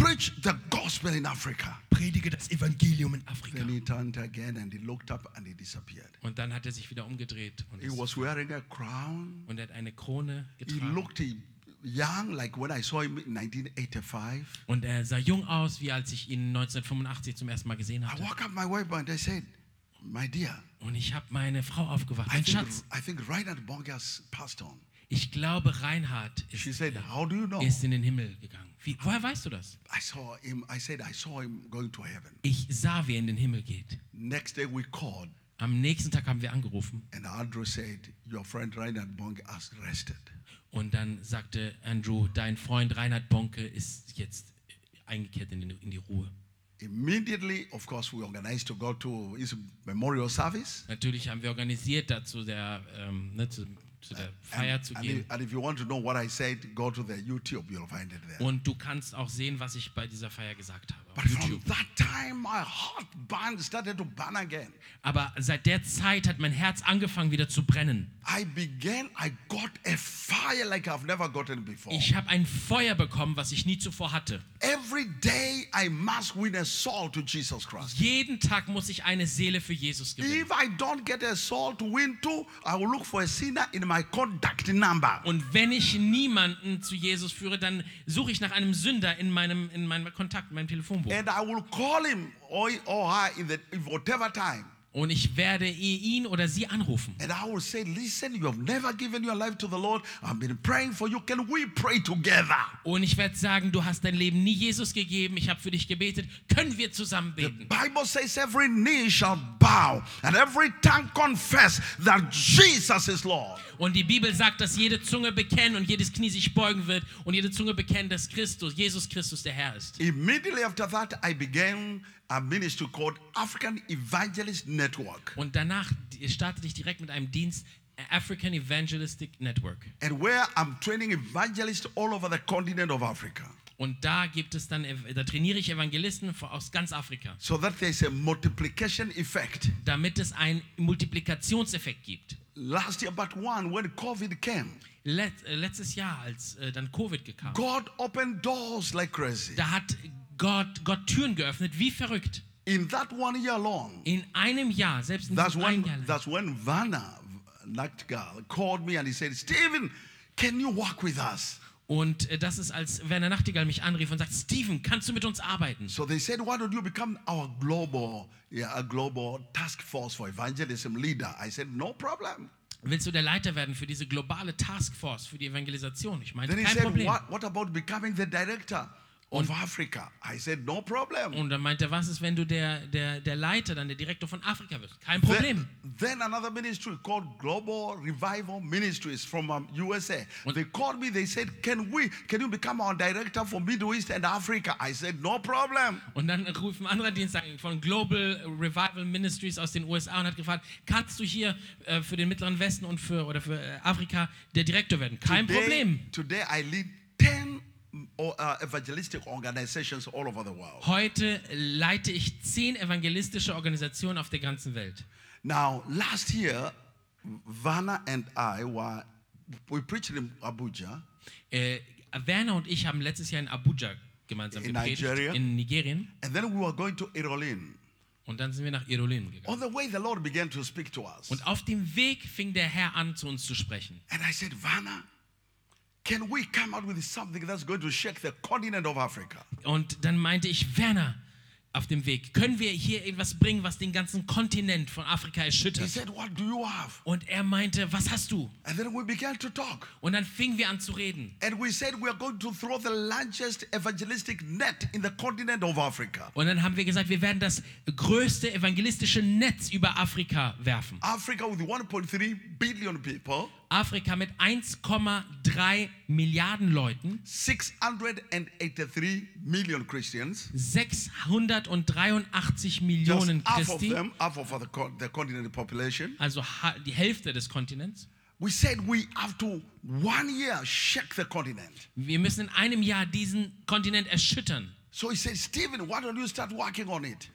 Preach the gospel in Africa. predige das Evangelium in Afrika. Then he turned again and he looked up and he disappeared. Und dann hat er sich wieder umgedreht und, He was wearing a crown. und er hat eine Krone He getragen. looked young, like when I saw him in 1985. Und er sah jung aus, wie als ich ihn 1985 zum ersten Mal gesehen I hatte. woke up my wife and I said, My dear, Und ich habe meine Frau aufgewacht. I Mein think, Schatz, I think Reinhard Bonke has passed on. ich glaube, Reinhard She ist, said, How do you know? ist in den Himmel gegangen. Wie, woher weißt du das? I saw him, I said, I saw him going to heaven. Ich sah, wie er in den Himmel geht. Next day we called Am nächsten Tag haben wir angerufen and Andrew said, Your friend Reinhard Bonke has rested. und dann sagte Andrew, dein Freund Reinhard Bonke ist jetzt eingekehrt in, in die Ruhe. Immediately, of course, we organized to go to his memorial service. Natürlich haben wir organisiert, dazu der, ähm, ne, zu, zu der Feier zu And gehen. if, and if you want to know what I said, go to the YouTube, you'll find it there. Und du kannst auch sehen, was ich bei dieser Feier gesagt habe. But from YouTube. that time, my heart burned, started to burn again. Aber seit der Zeit hat mein Herz angefangen wieder zu brennen. I began, I got a fire like I've never gotten before. Ich habe ein Feuer bekommen, was ich nie zuvor hatte. Every day, I must win a soul to Jesus Christ. Jeden Tag muss ich eine Seele für Jesus gewinnen. If I don't get a soul to win to, I will look for a sinner in my contact number. Und wenn ich niemanden zu Jesus führe, dann suche ich nach einem Sünder in meinem, in meinem Kontakt, in meinem Telefonbuch. And I will call him or, or her in the in whatever time. Und ich werde ihn oder sie anrufen. And I will say, listen, you have never given your life to the Lord. I've been praying for you. Can we pray together? Und ich werde sagen, du hast dein Leben nie Jesus gegeben, ich habe für dich gebetet, können wir zusammen The beten? Bible says every knee shall bow and every tongue confess that Jesus is Lord. Und die Bibel sagt, dass jede Zunge bekennen und jedes Knie sich beugen wird und jede Zunge bekennen, dass Christus, Jesus Christus der Herr ist. Immediately after that, I began a ministry called African Evangelist Network. Und danach startete ich direkt mit einem Dienst, African Evangelistic Network. And where I'm training evangelists all over the continent of Africa. Und da gibt es dann, da trainiere ich Evangelisten aus ganz Afrika, So that there's a multiplication effect. damit es einen Multiplikationseffekt gibt. Last year, but one, when COVID came, Let, äh, letztes Jahr, als äh, dann Covid kam, God opened doors like crazy. da hat Gott, Gott Türen geöffnet, wie verrückt. In that one year alone, In einem Jahr, selbst in that's when, Jahr. lang. that's when Vanna Nachtgal called me and he said, Stephen, can you work with us? Und äh, das ist, als Werner Nachtigall mich anrief und sagt, Steven, kannst du mit uns arbeiten? So they said, why don't you become our global, yeah, a global task force for evangelism leader? I said, no problem. Willst du der Leiter werden für diese globale Taskforce, für die Evangelisation? Ich he kein said, Problem. what, what about becoming the director und, of Africa. I said, no problem. Und dann meinte er, was ist, wenn du der, der, der Leiter, dann der Direktor von Afrika wirst? Kein Problem. Then, then another ministry called Global Revival Ministries from um, USA. Und they called me, they said, can we, can you become our director for Middle East and Africa? I said, no problem. Und dann ruft ein anderer Dienst von Global Revival Ministries aus den USA und hat gefragt, kannst du hier äh, für den Mittleren Westen und für, oder für äh, Afrika der Direktor werden? Kein today, Problem. Today I lead 10 Heute leite ich zehn evangelistische Organisationen auf der ganzen Welt. Now, last year, Vanna and I were we preached in Abuja. Äh, Werner und ich haben letztes Jahr in Abuja gemeinsam In gepredigt, Nigeria? in Nigerien. And then we were going to Irolin. Und dann sind wir nach Irolin gegangen. On the way, the Lord began to speak to us. Und auf dem Weg fing der Herr an, zu uns zu sprechen. And I said, Vanna, Und dann meinte ich, Werner, auf dem Weg. Können wir hier etwas bringen, was den ganzen Kontinent von Afrika He erschüttert? said, What do you have? Und er meinte, was hast du? And then we began to talk. Und dann fingen wir an zu reden. And we said we are going to throw the largest evangelistic net in the continent of Africa. Und dann haben wir gesagt, wir werden das größte evangelistische Netz über Afrika werfen. Africa with 1.3 billion people, Afrika mit 1,3 Milliarden Leuten, 683 million Christians. 683 Just Millionen half of Christi, them, half of the, co- the continent population. also die Hälfte des Kontinents. We said we have to one year shake the continent. Wir müssen in einem Jahr diesen Kontinent erschüttern. So he said, Stephen, why don't you start working on it?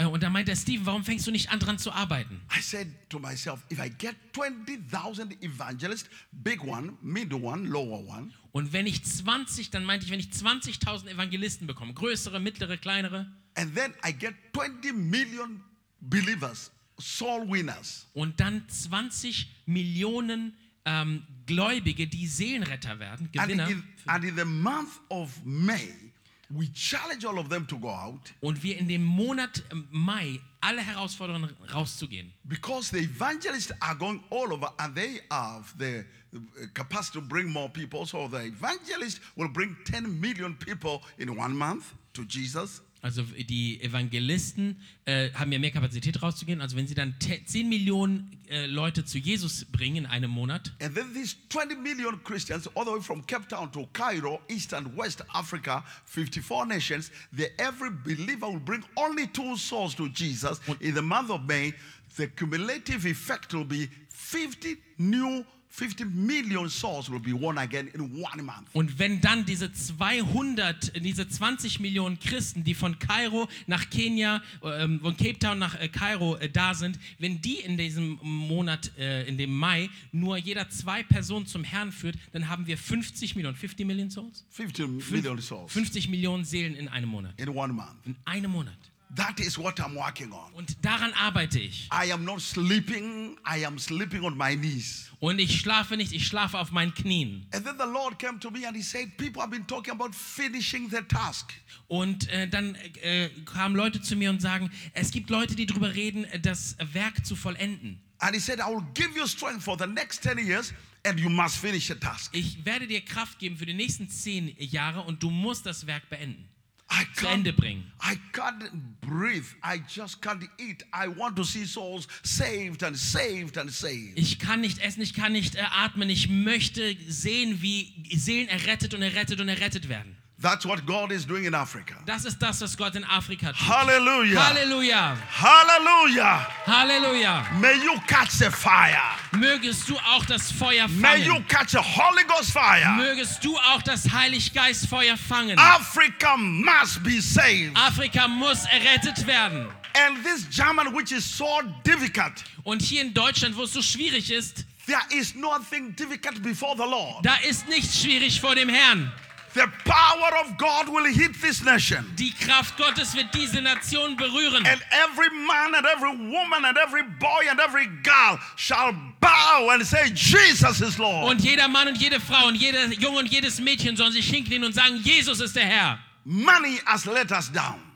Äh, Und da meint der Steven, warum fängst du nicht an dran zu arbeiten? I said to myself, if I get 20,000 evangelists, big one, middle one, lower one, Und wenn ich 20, dann meinte ich, wenn ich 20.000 Evangelisten bekomme, größere, mittlere, kleinere, and then I get 20 million believers, soul winners, und dann 20 Millionen ähm, Gläubige, die Seelenretter werden, and Gewinner. in, and in the month of May, we challenge all of them to go out Und wir in dem Monat Mai alle Herausforderungen rauszugehen. because the evangelists are going all over and they have the uh, capacity to bring more people. So the evangelist will bring 10 million people in one month to Jesus. Also die Evangelisten äh, haben ja mehr Kapazität rauszugehen. Also wenn sie dann te- 10 Millionen äh, Leute zu Jesus bringen in einem Monat And then these 20 million Christians, all the way from Cape Town to Cairo, East and West Africa, 54 nations, the, every believer will bring only two souls to Jesus. In the month of May, the cumulative effect will be 50 new, 50 million souls will be won again in one month. und wenn dann diese 200, diese 20 Millionen Christen, die von Kairo nach Kenia, ähm, von Cape Town nach äh, Kairo äh, da sind, wenn die in diesem Monat, äh, in dem Mai, nur jeder zwei Personen zum Herrn führt, dann haben wir 50 Millionen, 50 Millionen Souls? 50 million souls 50 Millionen Seelen in einem Monat. in one month. In einem Monat. That is what I'm working on. Und daran arbeite ich. I am not sleeping, I am sleeping on my knees. Und ich schlafe nicht, ich schlafe auf meinen Knien. And then the Lord came to me and He said, People have been talking about finishing the task. Und äh, dann äh, kamen Leute zu mir und sagen, es gibt Leute, die darüber reden, äh, das Werk zu vollenden. And he said, I will give you strength for the next 10 years and you must finish the task. Ich werde dir Kraft geben für die nächsten zehn Jahre und du musst das Werk beenden. I Zu Ende bringen. I can't breathe. I just can't eat. I want to see souls saved and saved and saved. Ich kann nicht essen, ich kann nicht äh, atmen. Ich möchte sehen, wie Seelen errettet und errettet und errettet werden. That's what God is doing in Africa. Das ist das, was Gott in Afrika tut. Hallelujah. Halleluja. Hallelujah. Halleluja. May you catch the fire. Mögest du auch das Feuer May you fangen. catch a Holy Ghost fire. Mögest du auch das Heiliggeistfeuer fangen. Africa must be saved. Afrika muss errettet werden. And this German, which is so difficult, Und hier in Deutschland, wo es so schwierig ist, there is nothing difficult before the Lord. da ist nichts schwierig vor dem Herrn. The power of God will hit this nation. Die Kraft Gottes wird diese Nation berühren. And every man and every woman and every boy and every girl shall bow and say, Jesus is Lord. Und jeder Mann und jede Frau und jeder Junge und jedes Mädchen sollen sich hinknien und sagen, Jesus ist der Herr. Money has let us down.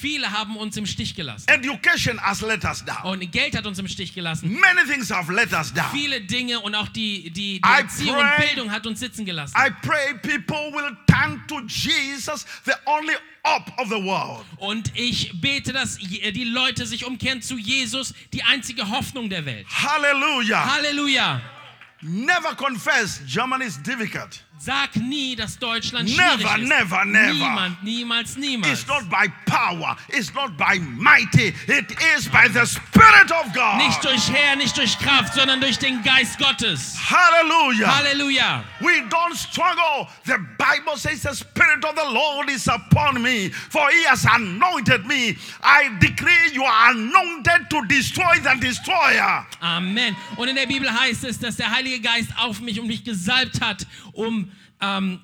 Viele haben uns im Stich gelassen. Education has let us down. Und Geld hat uns im Stich gelassen. Many things have let us down. Viele Dinge und auch die, die, die I Erziehung und pray- Bildung hat uns sitzen gelassen. I pray people will turn to Jesus, the only hope of the world. Und ich bete, dass die Leute sich umkehren zu Jesus, die einzige Hoffnung der Welt. Hallelujah. Halleluja. Never confess Germany is difficult. Sag nie, dass Deutschland Never, schwierig ist. never, never. Niemand, niemals, niemals. It's not by power, it's not by mighty, it is by the Spirit of God. Nicht durch Herr, nicht durch Kraft, sondern durch den Geist Gottes. Hallelujah. Halleluja. We don't struggle. The Bible says the Spirit of the Lord is upon me, for He has anointed me. I decree you are anointed to destroy the destroyer. Amen. Und in der Bibel heißt es, dass der Heilige Geist auf mich und mich gesalbt hat, um, ähm,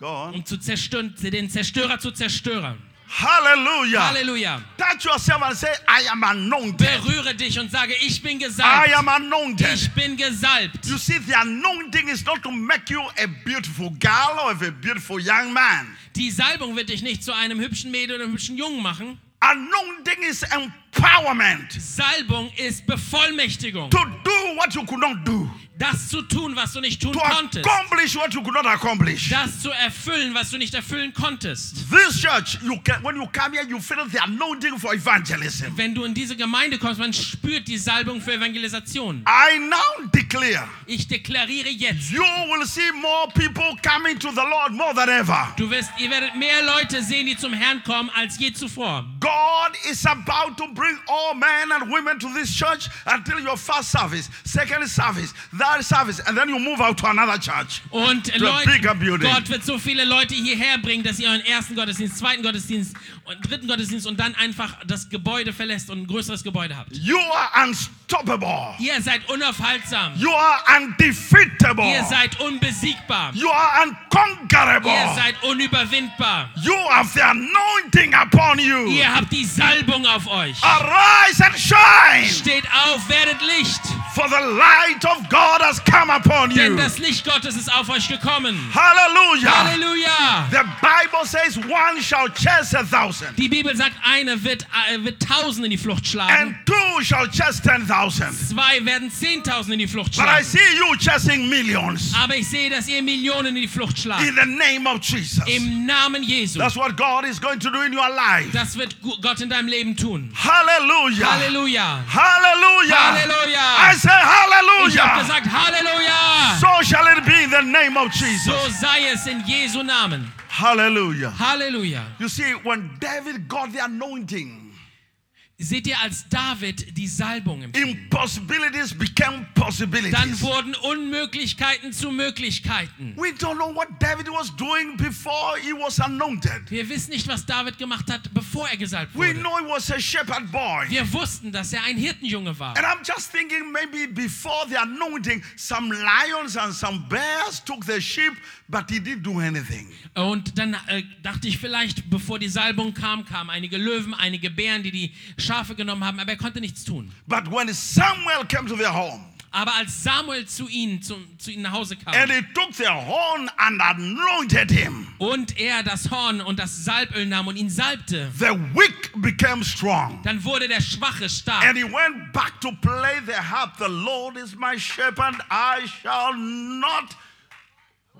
um zu zerstören, den Zerstörer zu zerstören. Hallelujah. Halleluja. Touch yourself and say, I am anointed. Berühre dich und sage, ich bin I gesalbt. am anointed. Ich bin gesalbt. You see, the anointing is not to make you a beautiful girl or a beautiful young man. Die Salbung wird dich nicht zu einem hübschen Mädel oder einem hübschen Jungen machen. Anointing is empowerment Salbung ist Bevollmächtigung. to do what you could not do, Das zu tun, was du nicht tun to konntest. accomplish what you could not accomplish. Das zu erfüllen, was du nicht erfüllen konntest. This church, you can, when you come here, you feel the anointing for evangelism. Wenn du in diese Gemeinde kommst, man spürt die Salbung für Evangelisation. I now declare Ich deklariere jetzt, you will see more people coming to the Lord more than ever. du wirst, ihr werdet mehr Leute sehen, die zum Herrn kommen, als je zuvor. God is about to bring all men and women to this church until your first service, second service, third service, and then you move out to another church. Und To a Leute, bigger building. Gott wird so viele Leute hierher bringen, dass ihr euren ersten Gottesdienst, zweiten Gottesdienst dritten Gottesdienst und dann einfach das Gebäude verlässt und ein größeres Gebäude habt. You are unstoppable. Ihr seid unaufhaltsam. You are undefeatable. Ihr seid unbesiegbar. You are unconquerable. Ihr seid unüberwindbar. You have the anointing upon you. Ihr habt die Salbung auf euch. Arise and shine, Steht auf, werdet Licht. for the light of God has come upon Denn you. das Licht Gottes ist auf euch gekommen. Hallelujah. Halleluja. The Bible says one shall chase a thousand, Die Bibel sagt, eine wird, äh, wird tausend in die Flucht and schlagen. two shall chase ten thousand. Zwei werden zehntausend in die Flucht But I schlagen. see you chasing millions Aber ich sehe, dass ihr Millionen in die Flucht schlagt. in the name of Jesus. Im Namen Jesu. That's what God is going to do in your life. Das wird Gu- Gott in deinem Leben tun. Hallelujah. Halleluja. Hallelujah. Halleluja. I say Ich habe hallelujah. gesagt, Halleluja. So shall it be in the name of So Jesus. sei es in Jesu Namen. Hallelujah. Halleluja. You see, when David got the anointing, Seht ihr, als David die Salbung empfing, impossibilities became possibilities. dann wurden Unmöglichkeiten zu Möglichkeiten. We don't know what David was doing before he was anointed. Wir wissen nicht, was David gemacht hat, bevor er gesalbt We wurde. know he was a shepherd boy. Wir wussten, dass er ein Hirtenjunge war. And I'm just thinking maybe before the anointing, some lions and some bears took the sheep, but he didn't do anything. Und dann äh, dachte ich vielleicht, bevor die Salbung kam, kamen einige Löwen, einige Bären, die die Schafe genommen haben, aber er konnte nichts tun. But when Samuel came to their home Aber als Samuel zu ihnen, zu, zu ihnen nach Hause kam and he took their horn and anointed him, und er das Horn und das Salböl nahm und ihn salbte, the weak became strong. dann wurde der Schwache stark. And he went back to play the harp. The Lord is my shepherd, I shall not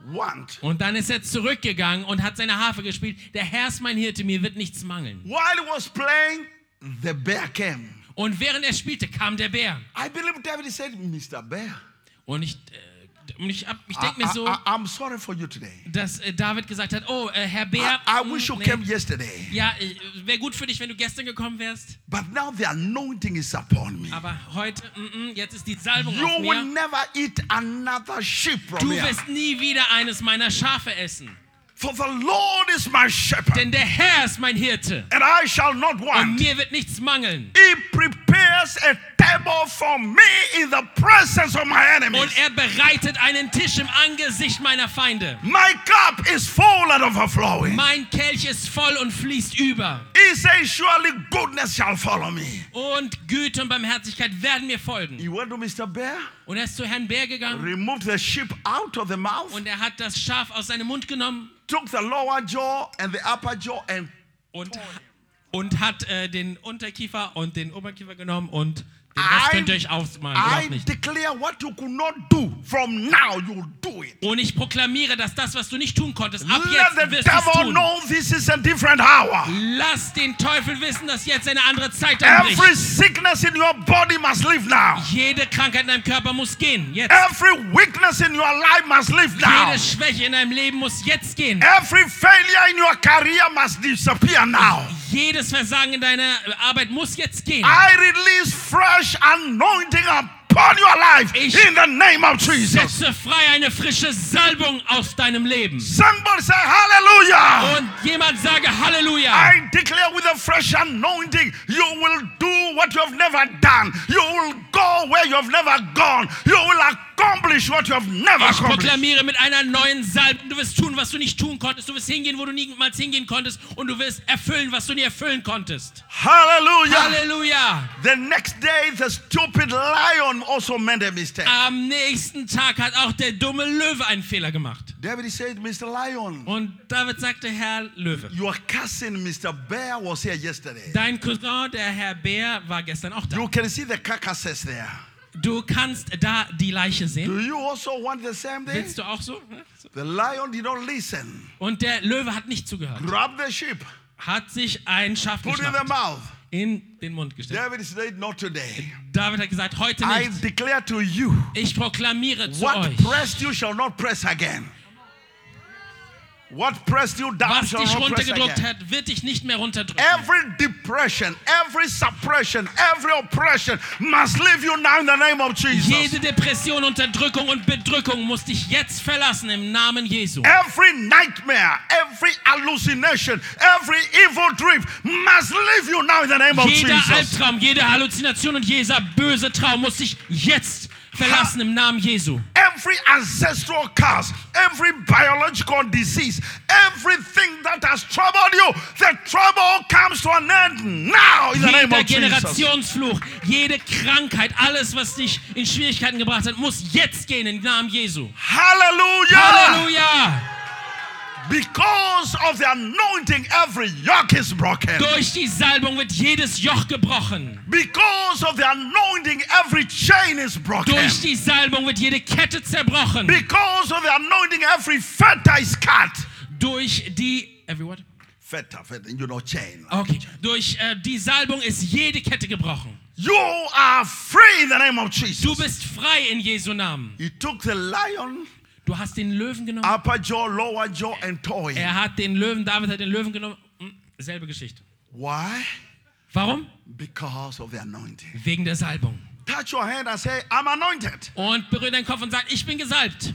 want. Und dann ist er zurückgegangen und hat seine Harfe gespielt. Der Herr ist mein Hirte, mir wird nichts mangeln. While he was playing, the bear came. Und während er spielte, kam der Bär. I believe David said, Mr. Bear, Und ich, äh, und ich, ich I, denke mir so, I, am sorry for you today. dass äh, David gesagt hat, oh, äh, Herr I, Bär, I mm, wish you nee. came yesterday. ja, wäre gut für dich, wenn du gestern gekommen wärst. But now the anointing is upon me. Aber heute, mm, mm, jetzt ist die Salbung You auf will mir. never eat another sheep from Du here. wirst nie wieder eines meiner Schafe essen. For the Lord is my shepherd, Denn der Herr ist mein Hirte. and I shall not Und want. mir wird nichts mangeln. He prepares a table for me in the presence of my enemies. Und er bereitet einen Tisch im Angesicht meiner Feinde. My cup is full and overflowing. Mein Kelch ist voll und fließt über. He says, Surely goodness shall follow me. Und Güte und Barmherzigkeit werden mir folgen. He went to Mr. Bear, Und er ist zu Herrn Bär gegangen removed the sheep out of the mouth, und er hat das Schaf aus seinem Mund genommen took the lower jaw and the upper jaw, and und, und hat äh, den Unterkiefer und den Oberkiefer genommen und I, könnt ihr euch ausmalen. I nicht. declare what you could not do. From now, you'll do it. Und ich proklamiere, dass das, was du nicht tun konntest, ab Let jetzt wirst du tun. know this is a different hour. Lass den Teufel wissen, dass jetzt eine andere Zeit Every anbricht. sickness in your body must leave now. Jede Krankheit in deinem Körper muss gehen. Jetzt. Every weakness in your life must leave now. Jede Schwäche in deinem Leben muss jetzt gehen. Every failure in your career must disappear now. Jedes Versagen in deiner Arbeit muss jetzt gehen. I release fresh anointing upon your life Ich in the name of Jesus. Setze frei eine frische Salbung aus deinem Leben. Somebody say hallelujah. Und jemand sage Halleluja. I declare with a fresh anointing, you will do what you have never done. You will go where you have never gone. You will accomplish what you have never Ich accomplished. proklamiere mit einer neuen Salbung, du wirst tun, was du nicht tun konntest. Du wirst hingehen, wo du niemals hingehen konntest. Und du wirst erfüllen, was du nie erfüllen konntest. Hallelujah. Halleluja. The next day, the stupid lion also made a mistake. Am nächsten Tag hat auch der dumme Löwe einen Fehler gemacht. David said, Mr. Lion, Und David sagte, Herr Löwe, your cousin, Mr. Bear, was here yesterday. dein Cousin, der Herr Bär, war gestern auch da. You can see the carcasses there. Du kannst da die Leiche sehen. Do you also want the same thing? Willst du auch so? The lion did not listen. Und der Löwe hat nicht zugehört. Grab the sheep, Hat sich ein Schaf put it in the geschnappt, mouth. In den Mund gesteckt. David said, Not today. David hat gesagt, heute I nicht. declare to you, Ich proklamiere zu what euch. pressed you shall not press again. What pressed you down Was dich runtergedrückt hat, wird dich nicht mehr runterdrücken. Every depression, every suppression, every oppression must leave you now in the name of Jesus. Jede Depression, Unterdrückung und Bedrückung muss dich jetzt verlassen im Namen Jesu. Every nightmare, every hallucination, every evil dream must leave you now in the name of Jeder Jesus. Albtraum, jede Halluzination und jeder böse Traum muss dich jetzt verlassen im Namen Jesu. Every ancestral curse, every biological disease, everything that has troubled you, the trouble comes to an end now in the name Jeder of Jesus. Generationsfluch, jede Krankheit, alles, was dich in Schwierigkeiten gebracht hat, muss jetzt gehen im Namen Jesu. Hallelujah! Halleluja! Because of the anointing, every yoke is broken. Durch die Salbung wird jedes Joch gebrochen. Because of the anointing, every chain is broken. Durch die Salbung wird jede Kette zerbrochen. Because of the anointing, every fetter is cut. Durch die. Every what? Fetter, fetter, you know, chain. Okay. Durch äh, die Salbung ist jede Kette gebrochen. You are free in the name of Du Jesus. bist frei in Jesu Namen. He took the lion, Du hast den Löwen genommen. upper jaw, lower jaw, and him. Er hat den Löwen, David hat den Löwen genommen. Hm, Selbe Geschichte. Why? Warum? Because of the anointing. Wegen der Salbung. Touch your hand and say, I'm anointed. Und berühre deinen Kopf und sag, ich bin gesalbt.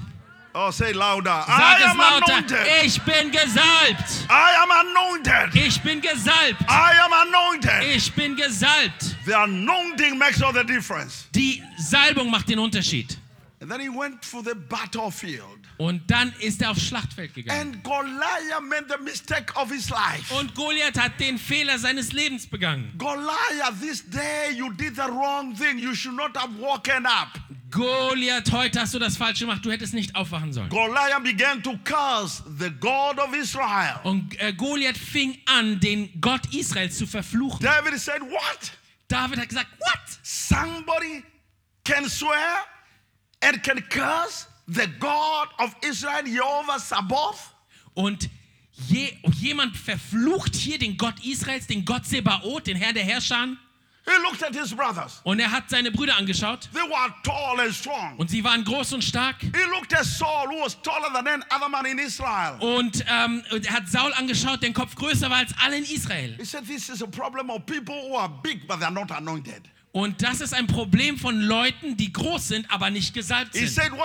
Oh, say louder. Sag I es am lauter. anointed. Ich bin gesalbt. I am anointed. Ich bin gesalbt. I am anointed. Ich bin gesalbt. The anointing makes all the difference. Die Salbung macht den Unterschied. And then he went for the battlefield. Und dann ist er aufs Schlachtfeld gegangen. And Goliath made the mistake of his life. Und Goliath hat den Fehler seines Lebens begangen. Goliath, this day you did the wrong thing. You should not have woken up. Goliath, heute hast du das Falsche gemacht. Du hättest nicht aufwachen sollen. Goliath began to curse the God of Israel. Und äh, Goliath fing an, den Gott Israels zu verfluchen. David said, What? David hat gesagt, what? Somebody can swear and can curse the God of Israel, Jehovah Sabaoth? Und je, jemand verflucht hier den Gott Israels, den Gott Sebaoth, den Herr der Herrscher. He looked at his brothers. Und er hat seine Brüder angeschaut. They were tall and strong. Und sie waren groß und stark. He looked at Saul, who was taller than any other man in Israel. Und, ähm, er hat Saul angeschaut, der Kopf größer war als alle in Israel. He said, This is a problem of people who are big, but they're not anointed. Und das ist ein Problem von Leuten, die groß sind, aber nicht gesalbt sind. said? Und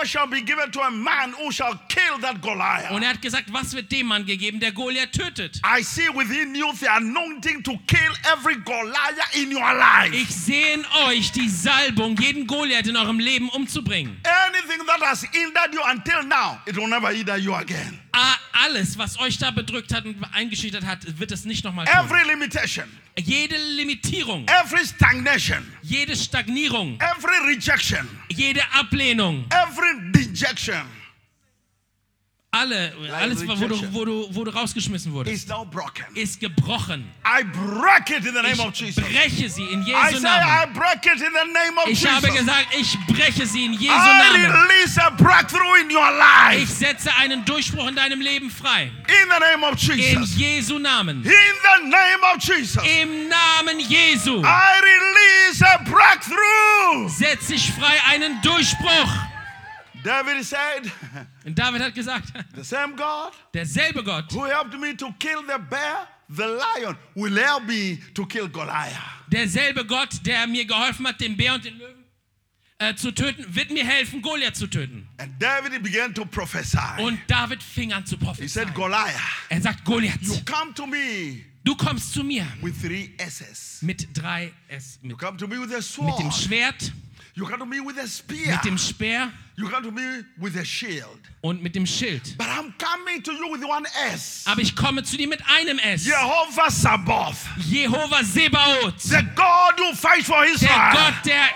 er hat gesagt, was wird dem Mann gegeben, der Goliath tötet? I see within you the anointing to kill every Goliath in your life. Ich sehe in euch die Salbung, jeden Goliath in eurem Leben umzubringen. Anything that has hindered you until now, it will never hinder you again. Alles, was euch da bedrückt hat und eingeschüchtert hat, wird es nicht nochmal tun. Every limitation, Jede Limitierung, every stagnation, jede Stagnierung, every rejection, jede Ablehnung, every dejection alle, alles, wo du, wo, du, wo du rausgeschmissen wurdest, ist gebrochen. Ich breche sie in Jesu Namen. Ich habe gesagt, ich breche sie in Jesu Namen. Ich setze einen Durchbruch in deinem Leben frei. in the name of In Jesus. Jesu Namen. Im Namen Jesu I release a breakthrough. setze ich frei einen Durchbruch. David said, Und David hat gesagt, The same God derselbe Gott, who helped me to kill the bear, the lion, will help me to kill Goliath. derselbe Gott, der mir geholfen hat, den Bär und den Löwen äh, zu töten, wird mir helfen, Goliath zu töten. And David began to prophesy. Und David fing an zu He said, prophezeien. Goliath, Er sagt, Goliath, you come to me du kommst zu mir with three S's. mit drei S, You mit, come to me with a mit dem sword. Schwert, You come to me with a spear. mit dem Speer You come to me with a shield. und mit dem Schild. But I'm coming to you with one S. Aber ich komme zu dir mit einem S. Jehovah Sabbath. Jehova Sebaoth. The God who fights for Der Israel. Gott, der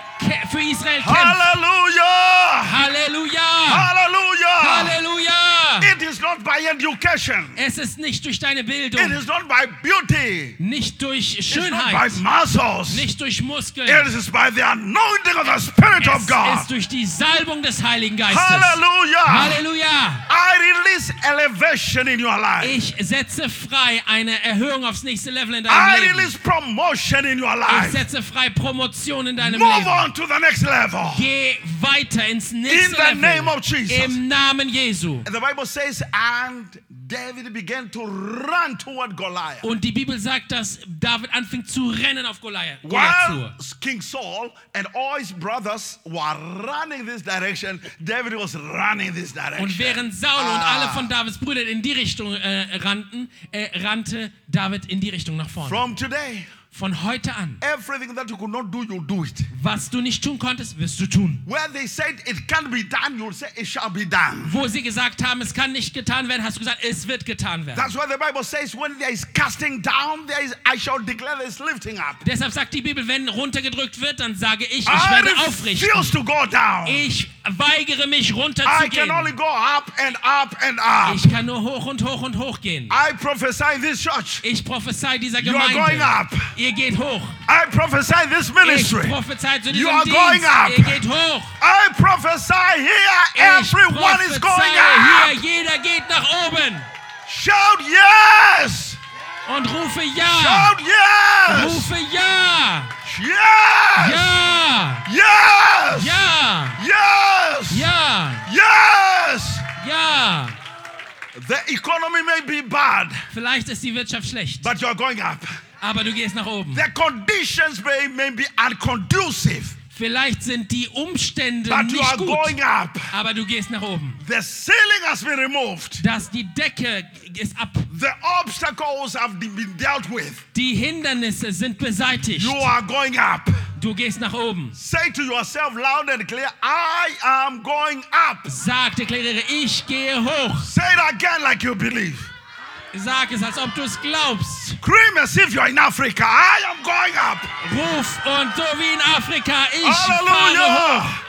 für Israel kämpft. Hallelujah. Halleluja! Hallelujah. Halleluja! It is not by education. Es ist nicht durch deine It Bildung, is not by beauty. nicht durch It's not by Schönheit, muscles. nicht durch Muskeln. It is by the anointing of the Spirit of Es God. ist durch die Salbung des Heiligen Geistes. Hallelujah. Halleluja! I release elevation in your life. Ich setze frei eine Erhöhung aufs nächste Level in I deinem Leben. release promotion in your Ich life. setze frei Promotion in deinem Move Leben. on to the next level. Geh weiter ins nächste In the name Level. of Jesus. Im Namen Jesu. And the Bible says, and David began to run toward Goliath. Und die Bibel sagt, dass David anfing zu rennen auf Goliath, While. King Saul and all his brothers were running this direction, David was running this direction. Und während Saul und Ah. alle von Davids Brüdern in die Richtung äh, rannten, äh, rannte David in die Richtung nach vorne. From today, Von heute an. everything that you could not do, you'll do it. Was du nicht tun konntest, wirst du tun. Where they said it can't be done, you'll say it shall be done. Wo sie gesagt haben, es kann nicht getan werden, hast du gesagt, es wird getan werden. That's why the Bible says, when there is casting down, there is I shall declare there is lifting up. Deshalb sagt die Bibel, wenn runtergedrückt wird, dann sage ich, ich I werde aufrichten. refuse to go down. Ich weigere mich I runterzugehen. can only go up and up and up. Ich kann nur hoch und hoch und hoch gehen. I prophesy this church. Ich prophezei dieser You are going Gemeinde. up. Ihr geht hoch. I prophesy this Ich ministry. prophezei zu You diesem are going Dienst. up. Ihr geht hoch. I prophesy here, Ich everyone is going up. hier, jeder geht nach oben. Shout yes! Und rufe ja. Shout yes! Rufe ja. Yes! Ja. Yes! Ja. Yes! Ja. Yes! Ja. The economy may be bad, Vielleicht ist die Wirtschaft schlecht, but you are going up. Aber du gehst nach oben. The conditions may, may be unconducive, Vielleicht sind die Umstände but you are nicht gut, going up. aber du gehst nach oben. The ceiling has been removed. Dass die Decke ist ab. The obstacles have been dealt with. Die Hindernisse sind beseitigt. You are going up. Du gehst nach oben. Say to yourself loud and clear, I am going up. Sag, deklariere, ich gehe hoch. Say it again like you believe. Sag es, als ob du es glaubst. Scream as if you're in Africa. I am going up. Ruf und so wie in Afrika, ich fahre Hallelujah. hoch.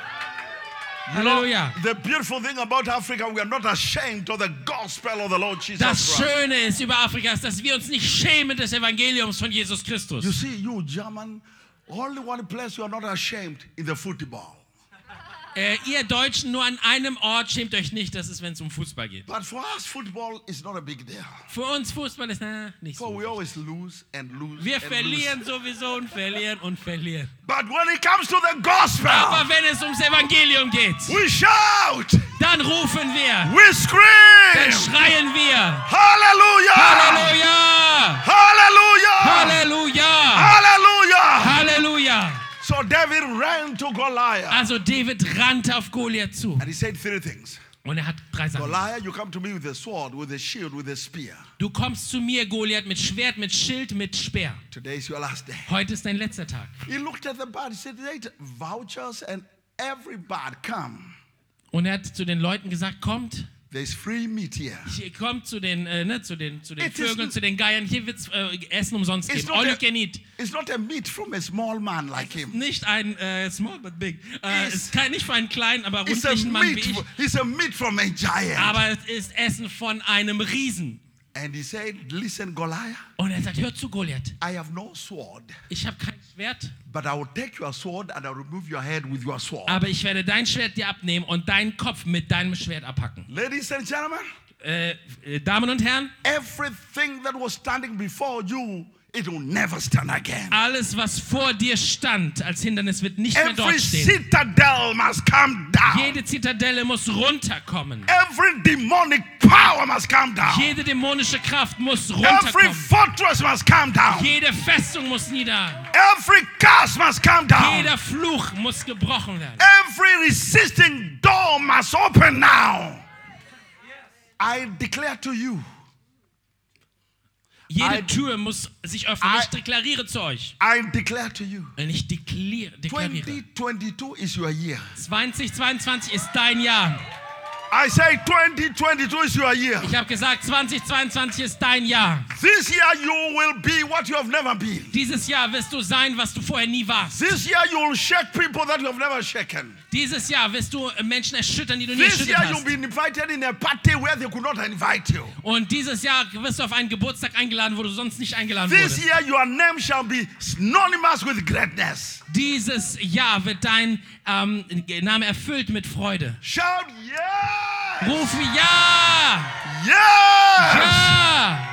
Halleluja. The beautiful thing about Africa, we are not ashamed of the gospel of the Lord Jesus Das. Schöne ist über Afrika, ist, dass wir uns nicht schämen des Evangeliums von Jesus You Christus. see, you German, only one place you are not ashamed in the football. Äh, ihr Deutschen, nur an einem Ort schämt euch nicht, das ist, wenn es um Fußball geht. But for us, football is not a big deal. Für uns Fußball ist na, nicht For so. we always lose and lose. Wir and verlieren lose. sowieso und verlieren und verlieren. But when it comes to the gospel, Aber wenn es ums Evangelium geht, we shout, dann rufen wir, we dann scream, schreien wir. Hallelujah! Halleluja! Hallelujah! Halleluja! Hallelujah! Halleluja! So David ran to Goliath Also David rannte auf Goliath zu and he said three things. und er hat drei Sachen. Goliath, you come to me with a sword, with a shield, with a spear. Du kommst zu mir, Goliath, mit Schwert, mit Schild, mit Speer. Today is your last day. Heute ist dein letzter Tag. He looked at the bird, he said, vouchers and every come. Und er hat zu den Leuten gesagt, kommt, There's free meat here. hier, kommt zu den, äh, ne, zu den, zu den It Vögeln, zu den Geiern. Hier wird äh, Essen umsonst geben. All a, you can eat. it's not a meat from a small man like him. Nicht ein äh, small but big. Äh, It's- es ist kein, nicht für einen kleinen, aber rundlichen Mann wie ich. It's a meat from a giant. Aber es ist Essen von einem Riesen. And he said, Listen, Goliath, Und er sagt, hör zu, Goliath. I have no sword, Ich habe kein Schwert, but I will take your sword and I'll remove your head with your sword. aber ich werde dein Schwert dir abnehmen und deinen Kopf mit deinem Schwert abhacken. Ladies and gentlemen, Äh, äh, Damen und Herren, everything that was standing before you, it will never stand again. alles, was vor dir stand als Hindernis, wird nicht mehr Every dort stehen. citadel must come down. Jede Zitadelle muss runterkommen. Every demonic power must come down. Jede dämonische Kraft muss Every runterkommen. fortress must come down. Jede Festung muss nieder. Every curse must come down. Jeder Fluch muss gebrochen werden. Every resisting door must open now. I declare to you Jede I- Tür muss sich öffnen. I- Ich deklariere zu euch. I declare to you Und ich deklariere. deklariere. 2022 is your year. 2022 ist dein Jahr. I say 2022 is your year. Ich habe gesagt, 2022 ist dein Jahr. This year you will be what you have never been. Dieses Jahr wirst du sein, was du vorher nie warst. This year you will shake people that you have never shaken. Dieses Jahr wirst du Menschen erschüttern, die du nie This erschüttert year you'll hast. be invited in a party where they could not invite you. Und dieses Jahr wirst du auf einen Geburtstag eingeladen, wo du sonst nicht eingeladen This wurdest. year your name shall be synonymous with greatness. Dieses Jahr wird dein ähm, Name erfüllt mit Freude. Shout yes! Rufe ja! Yes! Ja!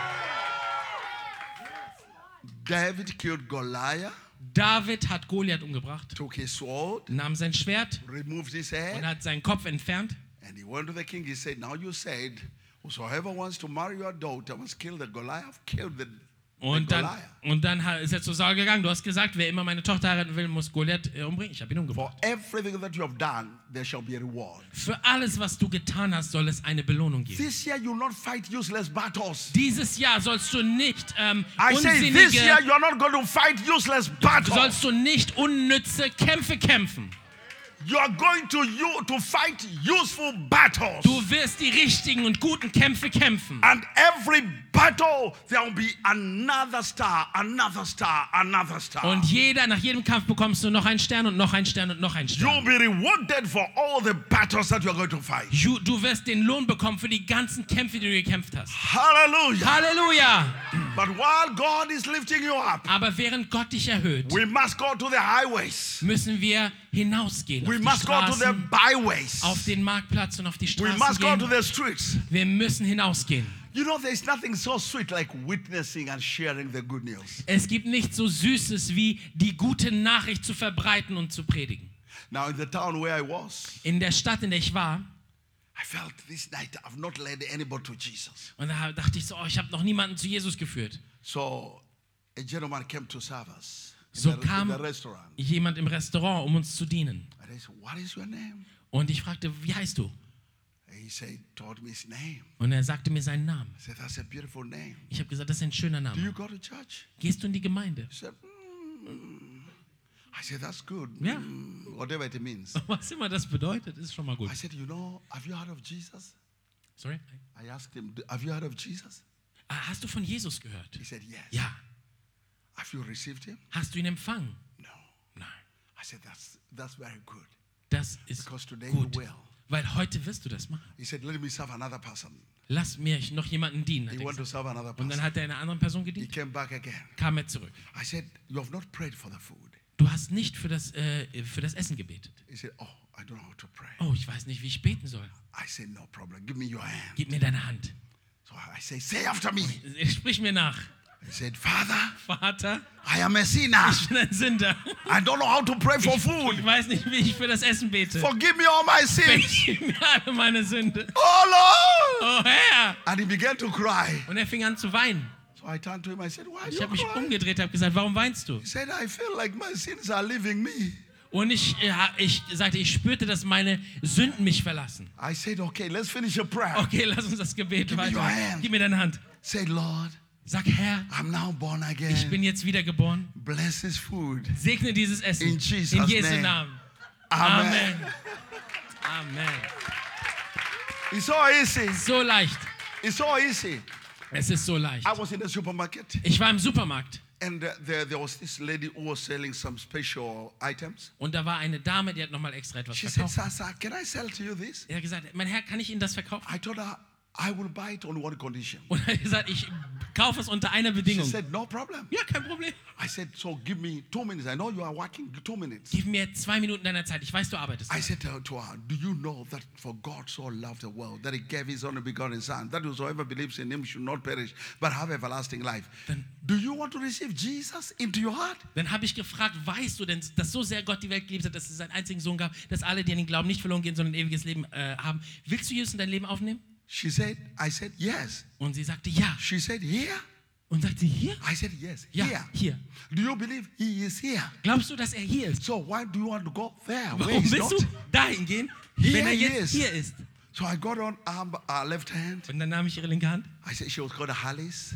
David killed Goliath, David hat Goliath umgebracht, took his sword, nahm sein Schwert removed his und head, hat seinen Kopf entfernt. and he went to the king. He said, Now you said, Whosoever wants to marry your daughter must kill the Goliath, kill the Und dann, und dann ist er zu Saul gegangen. Du hast gesagt, wer immer meine Tochter heiraten will, muss Goliath äh, umbringen. Ich habe ihn umgebracht. Für alles, was du getan hast, soll es eine Belohnung geben. This year you will not fight useless battles. Dieses Jahr sollst du nicht ähm, unsinnige, sollst du nicht unnütze Kämpfe kämpfen. You are going to you to fight useful battles. Du wirst die richtigen und guten Kämpfe kämpfen. And every battle there will be another star, another star, another star. Und jeder, nach jedem Kampf bekommst du noch einen Stern und noch einen Stern und noch einen You'll Stern. be rewarded for all the battles that you are going to fight. Du, du wirst den Lohn bekommen für die ganzen Kämpfe, die du gekämpft hast. Hallelujah. Halleluja! But while God is lifting you up, Aber während Gott dich erhöht, we must go to the highways. müssen wir hinausgehen We auf must go to the byways. auf den Marktplatz und auf die We Straßen must go to gehen. the streets. Wir müssen hinausgehen. You know, there's nothing so sweet like witnessing and sharing the good news. Es gibt nichts so Süßes wie die gute Nachricht zu verbreiten und zu predigen. Now, in the town where I was, In der Stadt, in der ich war, I felt this night I've not led anybody to Jesus. und da dachte ich so, oh, ich habe noch niemanden zu Jesus geführt. So, a gentleman came to serve us in, So the, in kam the restaurant. jemand im Restaurant, um uns zu dienen. And I said, What is your name? Und ich fragte, wie heißt du? Und er sagte mir seinen Namen. I said, That's a beautiful name. Ich habe gesagt, das ist ein schöner Do you Name. go to church? Gehst du in die Gemeinde? "Mm." I said, That's good. Yeah. Mm, whatever it means. Was immer das bedeutet, ist schon mal gut. I said, You know, have you heard of Jesus? Sorry? I asked him, Have you heard of Jesus? Ah, Hast du von Jesus gehört? He said, Yes. Ja. Have you received him? Hast du ihn empfangen? No. Nein. I said, That's that's very good. Das ist Because today gut. you will. Weil heute wirst du das machen. He said, Let me serve another person. Lass mir noch jemanden dienen. He went to serve another Und dann person. hat er einer anderen Person He gedient, came back again. kam er zurück. I said, You have not prayed for the food. Du hast nicht für das, äh, für das Essen gebetet. He said, Oh, I don't know how to pray. Oh, ich weiß nicht, wie ich beten soll. I said, No problem. Give me your hand. Gib mir deine Hand. So I say, Say after me. Sprich mir nach. He said, Father, Vater, I am a sinner. ich bin ein Sünder. I don't know how to pray for Ich food. weiß nicht, wie ich für das Essen bete. Forgive me all my sins. Vergib mir alle meine Sünde. Oh Lord. Oh Herr! And he began to cry. Und er fing an zu weinen. So I turned to him. I said, Why Ich habe mich crying? umgedreht, habe gesagt, warum weinst du? He said, I feel like my sins are leaving me. Und ich, äh, ich sagte, ich spürte, dass meine Sünden mich verlassen. I said, Okay, let's finish a prayer. Okay, lass uns das Gebet Give weiter. Gib mir deine Hand. Say, Lord, Sag, Herr, I'm now born ich again. bin jetzt wiedergeboren. Bless this food. Segne dieses Essen. In Jesus' In Jesu name. Namen. Amen. Amen. Amen. It's so easy. So leicht. It's so easy. Es ist so leicht. I was in the supermarket Ich war im Supermarkt and uh, there, there was this lady who was selling some special items. und da war eine Dame, die hat nochmal extra etwas She said, verkauft. Sasa, can I sell to you this? Er hat gesagt, mein Herr, kann ich Ihnen das verkaufen? I told her, I will buy it on one condition. Und er hat gesagt, ich kaufe es unter einer She Bedingung. said, no problem. Ja, kein Problem. I said, so give me two minutes. I know you are working two minutes. Gib mir zwei Minuten deiner Zeit. Ich weiß, du arbeitest. I said to her, Do you know that for God so loved the world that he gave his only begotten Son, that whosoever believes in him should not perish but have everlasting life? Then- Do you want to receive Jesus into your heart? Dann habe ich gefragt, weißt du denn, dass so sehr Gott die Welt geliebt hat, dass es seinen einzigen Sohn gab, dass alle, die an ihn glauben, nicht verloren gehen, sondern ein ewiges Leben äh, haben? Willst du Jesus in dein Leben aufnehmen? She said, I said, Yes. Und sie sagte, ja. She said, Here? Und sagte, hier? I said, Yes, Ja, here. hier. Do you believe he is here? Glaubst du, dass er hier ist? So why do you want to go there? Warum willst not? du dahin gehen, Here wenn er jetzt is. hier ist? So I got on her uh, left hand. Und dann nahm ich ihre linke Hand. I said she was called Alice.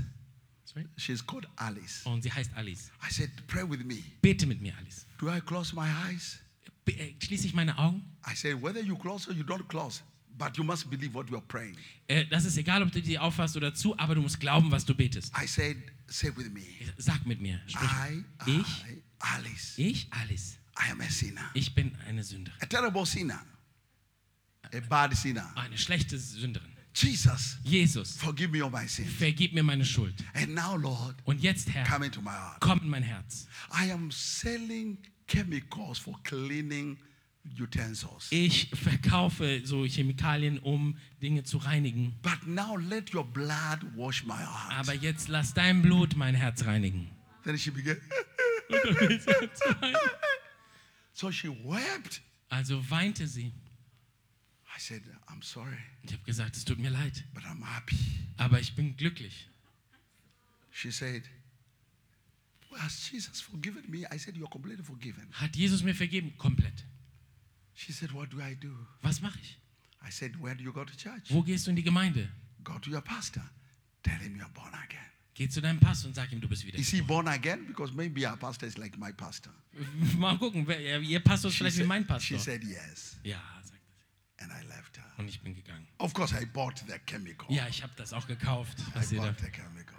right? She's called Alice. Und sie heißt Alice. I said, Pray with me. Bete mit mir, Alice. Do I close my eyes? Be äh, schließe ich meine Augen? I said, Whether you close or you don't close, but you must believe what you are praying. Äh, das ist egal, ob du die aufhast oder zu, aber du musst glauben, was du betest. I said, Say with me. Sag mit mir. Sprich. I, Ich, I, Alice, ich, Alice. I am a sinner. Ich bin eine Sünderin. A terrible sinner. A bad sinner. Eine schlechte Sünderin. Jesus, Jesus, forgive me all my sins. vergib mir meine Schuld. And now, Lord, Und jetzt, Herr, come into my heart. komm in mein Herz. I am selling chemicals for cleaning utensils. Ich verkaufe so Chemikalien, um Dinge zu reinigen. But now let your blood wash my heart. Aber jetzt lass dein Blut mein Herz reinigen. Then she began. so she wept. Also weinte sie. I said, I'm sorry, Ich habe gesagt, es tut mir leid, but I'm happy. aber ich bin glücklich. She said, Has Jesus forgiven me? I said, You're completely forgiven. Hat Jesus mir vergeben? Komplett. She said, What do I do? Was mache ich? I said, Where do you go to church? Wo gehst du in die Gemeinde? Go to your pastor. Tell him you're born again. Geh zu deinem Pastor und sag ihm, du bist wieder. Is he born again? Because maybe our pastor is like my pastor. Mal gucken, wer, ihr Pastor ist She vielleicht wie said, mein she Pastor. said yes. Ja, sagte. And I left her. Und ich bin gegangen. Of course, I bought the chemical. Ja, ich habe das auch gekauft. I Was ihr da. bought the chemical.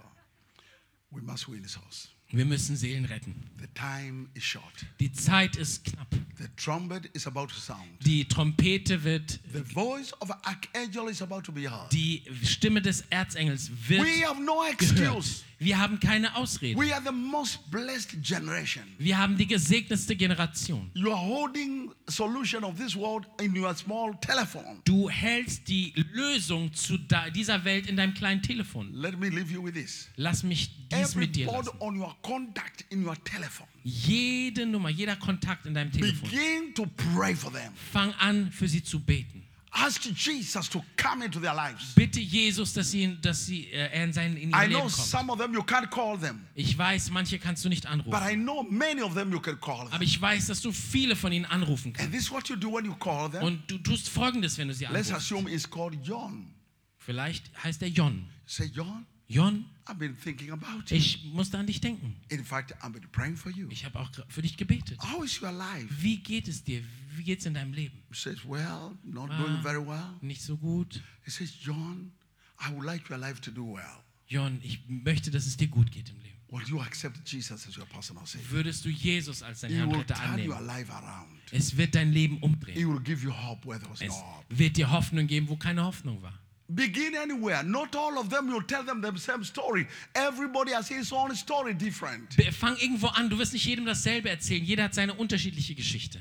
We must win souls. Wir müssen Seelen retten. The time is short. Die Zeit ist knapp. The trumpet is about to sound. Die Trompete wird, The voice of an archangel is about to be heard. die Stimme des Erzengels wird We have no gehört. Wir haben keine Ausrede. We are the most blessed generation. Wir haben die gesegnetste Generation. You are holding solution of this world in your small telephone. Du hältst die Lösung zu dieser Welt in deinem kleinen Telefon. Let me leave you with this. Lass mich dies Every mit dir lassen. on your contact in your telephone. Jede Nummer, jeder Kontakt in deinem Telefon. Begin to pray for them. Fang an, für sie zu beten. Ask Jesus to come into their lives. Bitte Jesus, dass, sie, dass sie, äh, er in, sein, in ihr I Leben know kommt. some of them you can't call them, Ich weiß, manche kannst du nicht but anrufen. I know many of them you can call them. Aber ich weiß, dass du viele von ihnen anrufen kannst. And this is what you do when you call them. Und du tust Folgendes, wenn du sie Let's anrufst. assume it's called John. Vielleicht heißt er Jon. Say, John, Jon, I've been thinking about you. ich musste an dich denken. In fact, I've been praying for you. Ich habe auch für dich gebetet. How is your life? Wie geht es dir? Wie geht es in deinem Leben? He says, Well, Ah. well. Nicht so gut. He says, John, I would like your life to do well. Jon, ich möchte, dass es dir gut geht im Leben. Will you accept Jesus as your personal Savior? Würdest du Jesus als dein He Herr und will Retter turn your annehmen? life around. Es wird dein Leben He umdrehen. will give you hope where there was no Es hope. wird dir Hoffnung geben, wo keine Hoffnung war. Begin anywhere. Not all of them, you tell them the same story. Everybody has his own story different. Fang irgendwo an. Du wirst nicht jedem dasselbe erzählen. Jeder hat seine unterschiedliche Geschichte.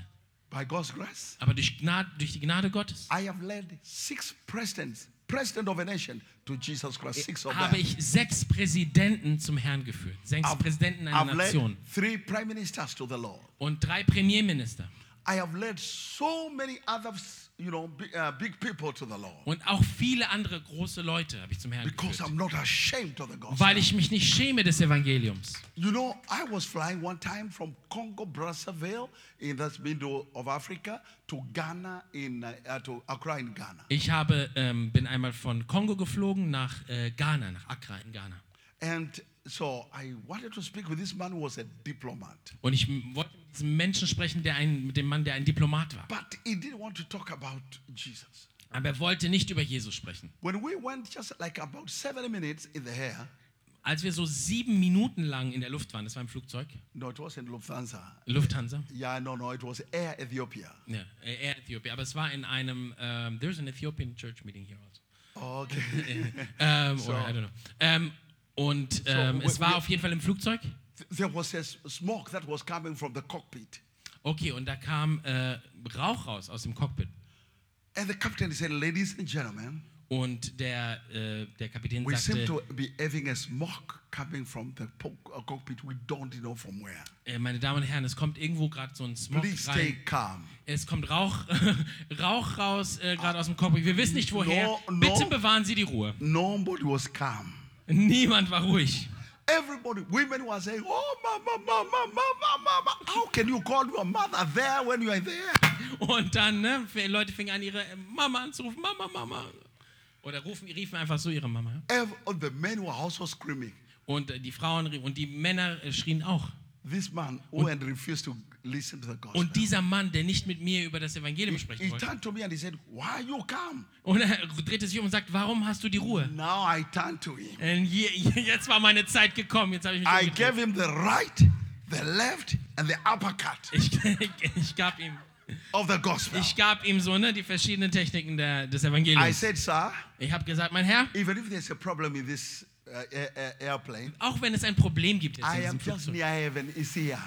By God's grace, Aber durch, Gnade, durch die Gnade Gottes I have led six presidents, president of a nation, to Jesus Christ. Six of habe them. ich sechs Präsidenten zum Herrn geführt. Sechs I've, Präsidenten einer I've led Nation. three prime ministers to the Lord. Und drei Premierminister. I have led so many other, you know, big, uh, big people to the Lord Und auch viele andere große Leute habe ich zum Herrn because geführt. I'm not ashamed of the gospel. Weil ich mich nicht schäme des Evangeliums. You know, I was flying one time from Congo Brazzaville in that's middle of Africa to Ghana in uh, uh, to Accra in Ghana. Ich habe, ähm, bin einmal von Kongo geflogen nach äh, Ghana, nach Accra in Ghana. And so I wanted to speak with this man who was a diplomat, Und ich wollte Menschen sprechen, der ein, mit dem Mann, der ein Diplomat war. but he didn't want to talk about Jesus. Aber er wollte nicht über Jesus sprechen. When we went just like about seven minutes in the air, Als wir so sieben Minuten lang in der Luft waren, das war im Flugzeug, no, it wasn't Lufthansa. Lufthansa, Yeah, no, no, it was Air Ethiopia. ja, äh, Air Ethiopia, aber es war in einem, ähm, there's an Ethiopian church meeting here also. Okay. Ähm, So. or I don't know. Ähm, und we- es war we- auf jeden Fall im Flugzeug. There was a smoke that was coming from the cockpit. Okay, und da kam äh, Rauch raus aus dem Cockpit. And the captain said, Ladies and gentlemen, Und der, äh, der Kapitän we seem sagte, to be having a smoke coming from the uh, cockpit. We don't know from where. äh, meine Damen und Herren, es kommt irgendwo gerade so ein Smog Please stay calm. Es kommt Rauch, Rauch raus, äh, gerade aus dem Cockpit. Wir wissen nicht woher. No, no. Bitte bewahren Sie die Ruhe. Nobody was calm. Niemand war ruhig. Everybody, women were saying, Oh, mama, mama, mama, mama. How can you call your mother there when you are there? Und dann, ne, Leute fingen an, ihre äh, Mama anzurufen. Mama, Mama. Oder rufen, riefen einfach so ihre Mama. Oh, the men were also screaming. Und äh, die Frauen und die Männer äh, schrien auch. This man who had refused to listen to the gospel. Und dieser Mann, der nicht mit mir über das Evangelium he, sprechen he wollte. turned to me and he said, Why you come? Und er drehte sich um und sagt, warum hast du die Ruhe? Now I turn to him. Und je, jetzt war meine Zeit gekommen. Jetzt habe ich mich I gave him the right, the left, and the uppercut ich, ich gab ihm of the gospel. ich gab ihm so ne, die verschiedenen Techniken der, des I Evangeliums. said, Sir, Ich habe gesagt, mein Herr, even if there's a problem in this uh, air, air- airplane, auch wenn es ein Problem gibt jetzt I in am diesem just Flugzeug. near heaven. It's here.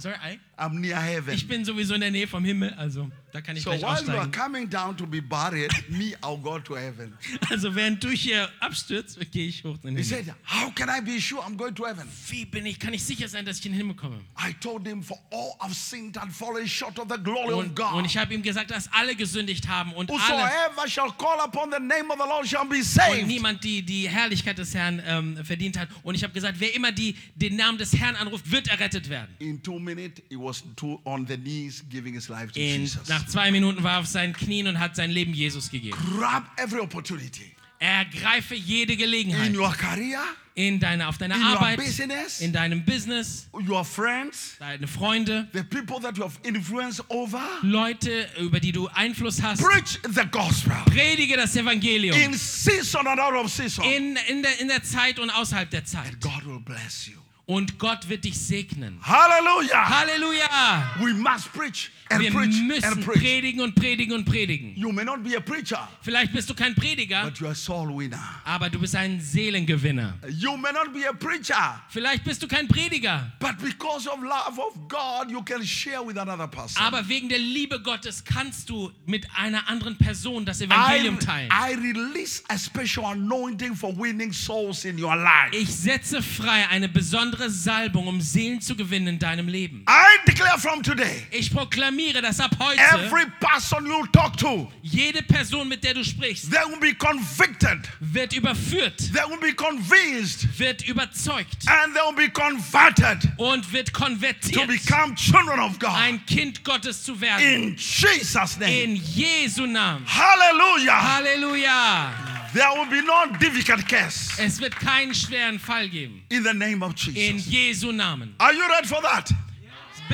Sorry, I? I'm near heaven. Ich bin sowieso in der Nähe vom Himmel, also da kann ich So gleich while you are coming down to be buried, me, I'll go to heaven. Also während du hier abstürzt, gehe ich hoch in den He Himmel. said, How can I be sure I'm going to heaven? Wie bin ich, kann ich sicher sein, dass ich in den Himmel komme? I told him, For all I've sinned and fallen short of the glory of Und, God. und ich habe ihm gesagt, dass alle gesündigt haben und alle Whosoever shall call upon the name of the Lord shall be und saved. niemand die, die Herrlichkeit des Herrn ähm, verdient hat. Und ich habe gesagt, wer immer die, den Namen des Herrn anruft, wird errettet werden. In two minutes, he was two, on the knees giving his life to In, Jesus. Nach zwei Minuten war er auf seinen Knien und hat sein Leben Jesus gegeben. Grab every opportunity Ergreife jede in Gelegenheit your career, in deiner, auf deiner in Arbeit, business, in deinem Business, your friends, deine Freunde, the people that you have influence over. Leute, über die du Einfluss hast. Preach the gospel Predige das Evangelium in season and out of season. in, in, der, in der Zeit und außerhalb der Zeit. God will bless you. Und Gott wird dich segnen. Hallelujah. Halleluja! We must preach and Wir preach müssen and preach. predigen und predigen und predigen. You may not be a preacher, Vielleicht bist du kein Prediger, but you're a soul winner. aber du bist ein Seelengewinner. You may not be a preacher, Vielleicht bist du kein Prediger, but because of love of God, you can share with another person. aber wegen der Liebe Gottes kannst du mit einer anderen Person das Evangelium teilen. I release a special anointing for winning souls in your life. Ich setze frei eine besondere Salbung, um Seelen zu gewinnen in deinem Leben. I declare from today, Ich proklamiere, dass ab heute every person you talk to, jede Person, mit der du sprichst, they will be convicted, wird überführt, they will be convinced, wird überzeugt and they will be converted und wird konvertiert, become children of God. ein Kind Gottes zu werden. In Jesus' name. In Jesu Namen. Hallelujah. Halleluja! There will be no difficult case Es wird keinen schweren Fall geben. in the name of Jesus. In. Jesu Namen. Are you ready for that?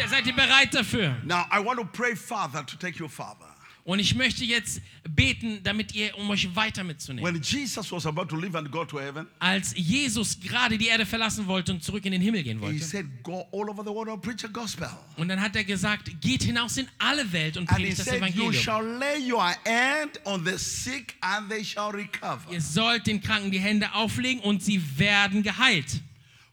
Seid ihr bereit dafür? Now, I want to pray, Father, to take you farther. Und ich möchte jetzt beten, damit ihr, um euch weiter mitzunehmen. Jesus heaven, Als Jesus gerade die Erde verlassen wollte und zurück in den Himmel gehen he wollte. said, Go all over the world and preach the gospel. Und dann hat er gesagt, geht hinaus in alle Welt und predigt das said, Evangelium. shall lay your hand on the sick and they shall recover. Ihr sollt den Kranken die Hände auflegen und sie werden geheilt.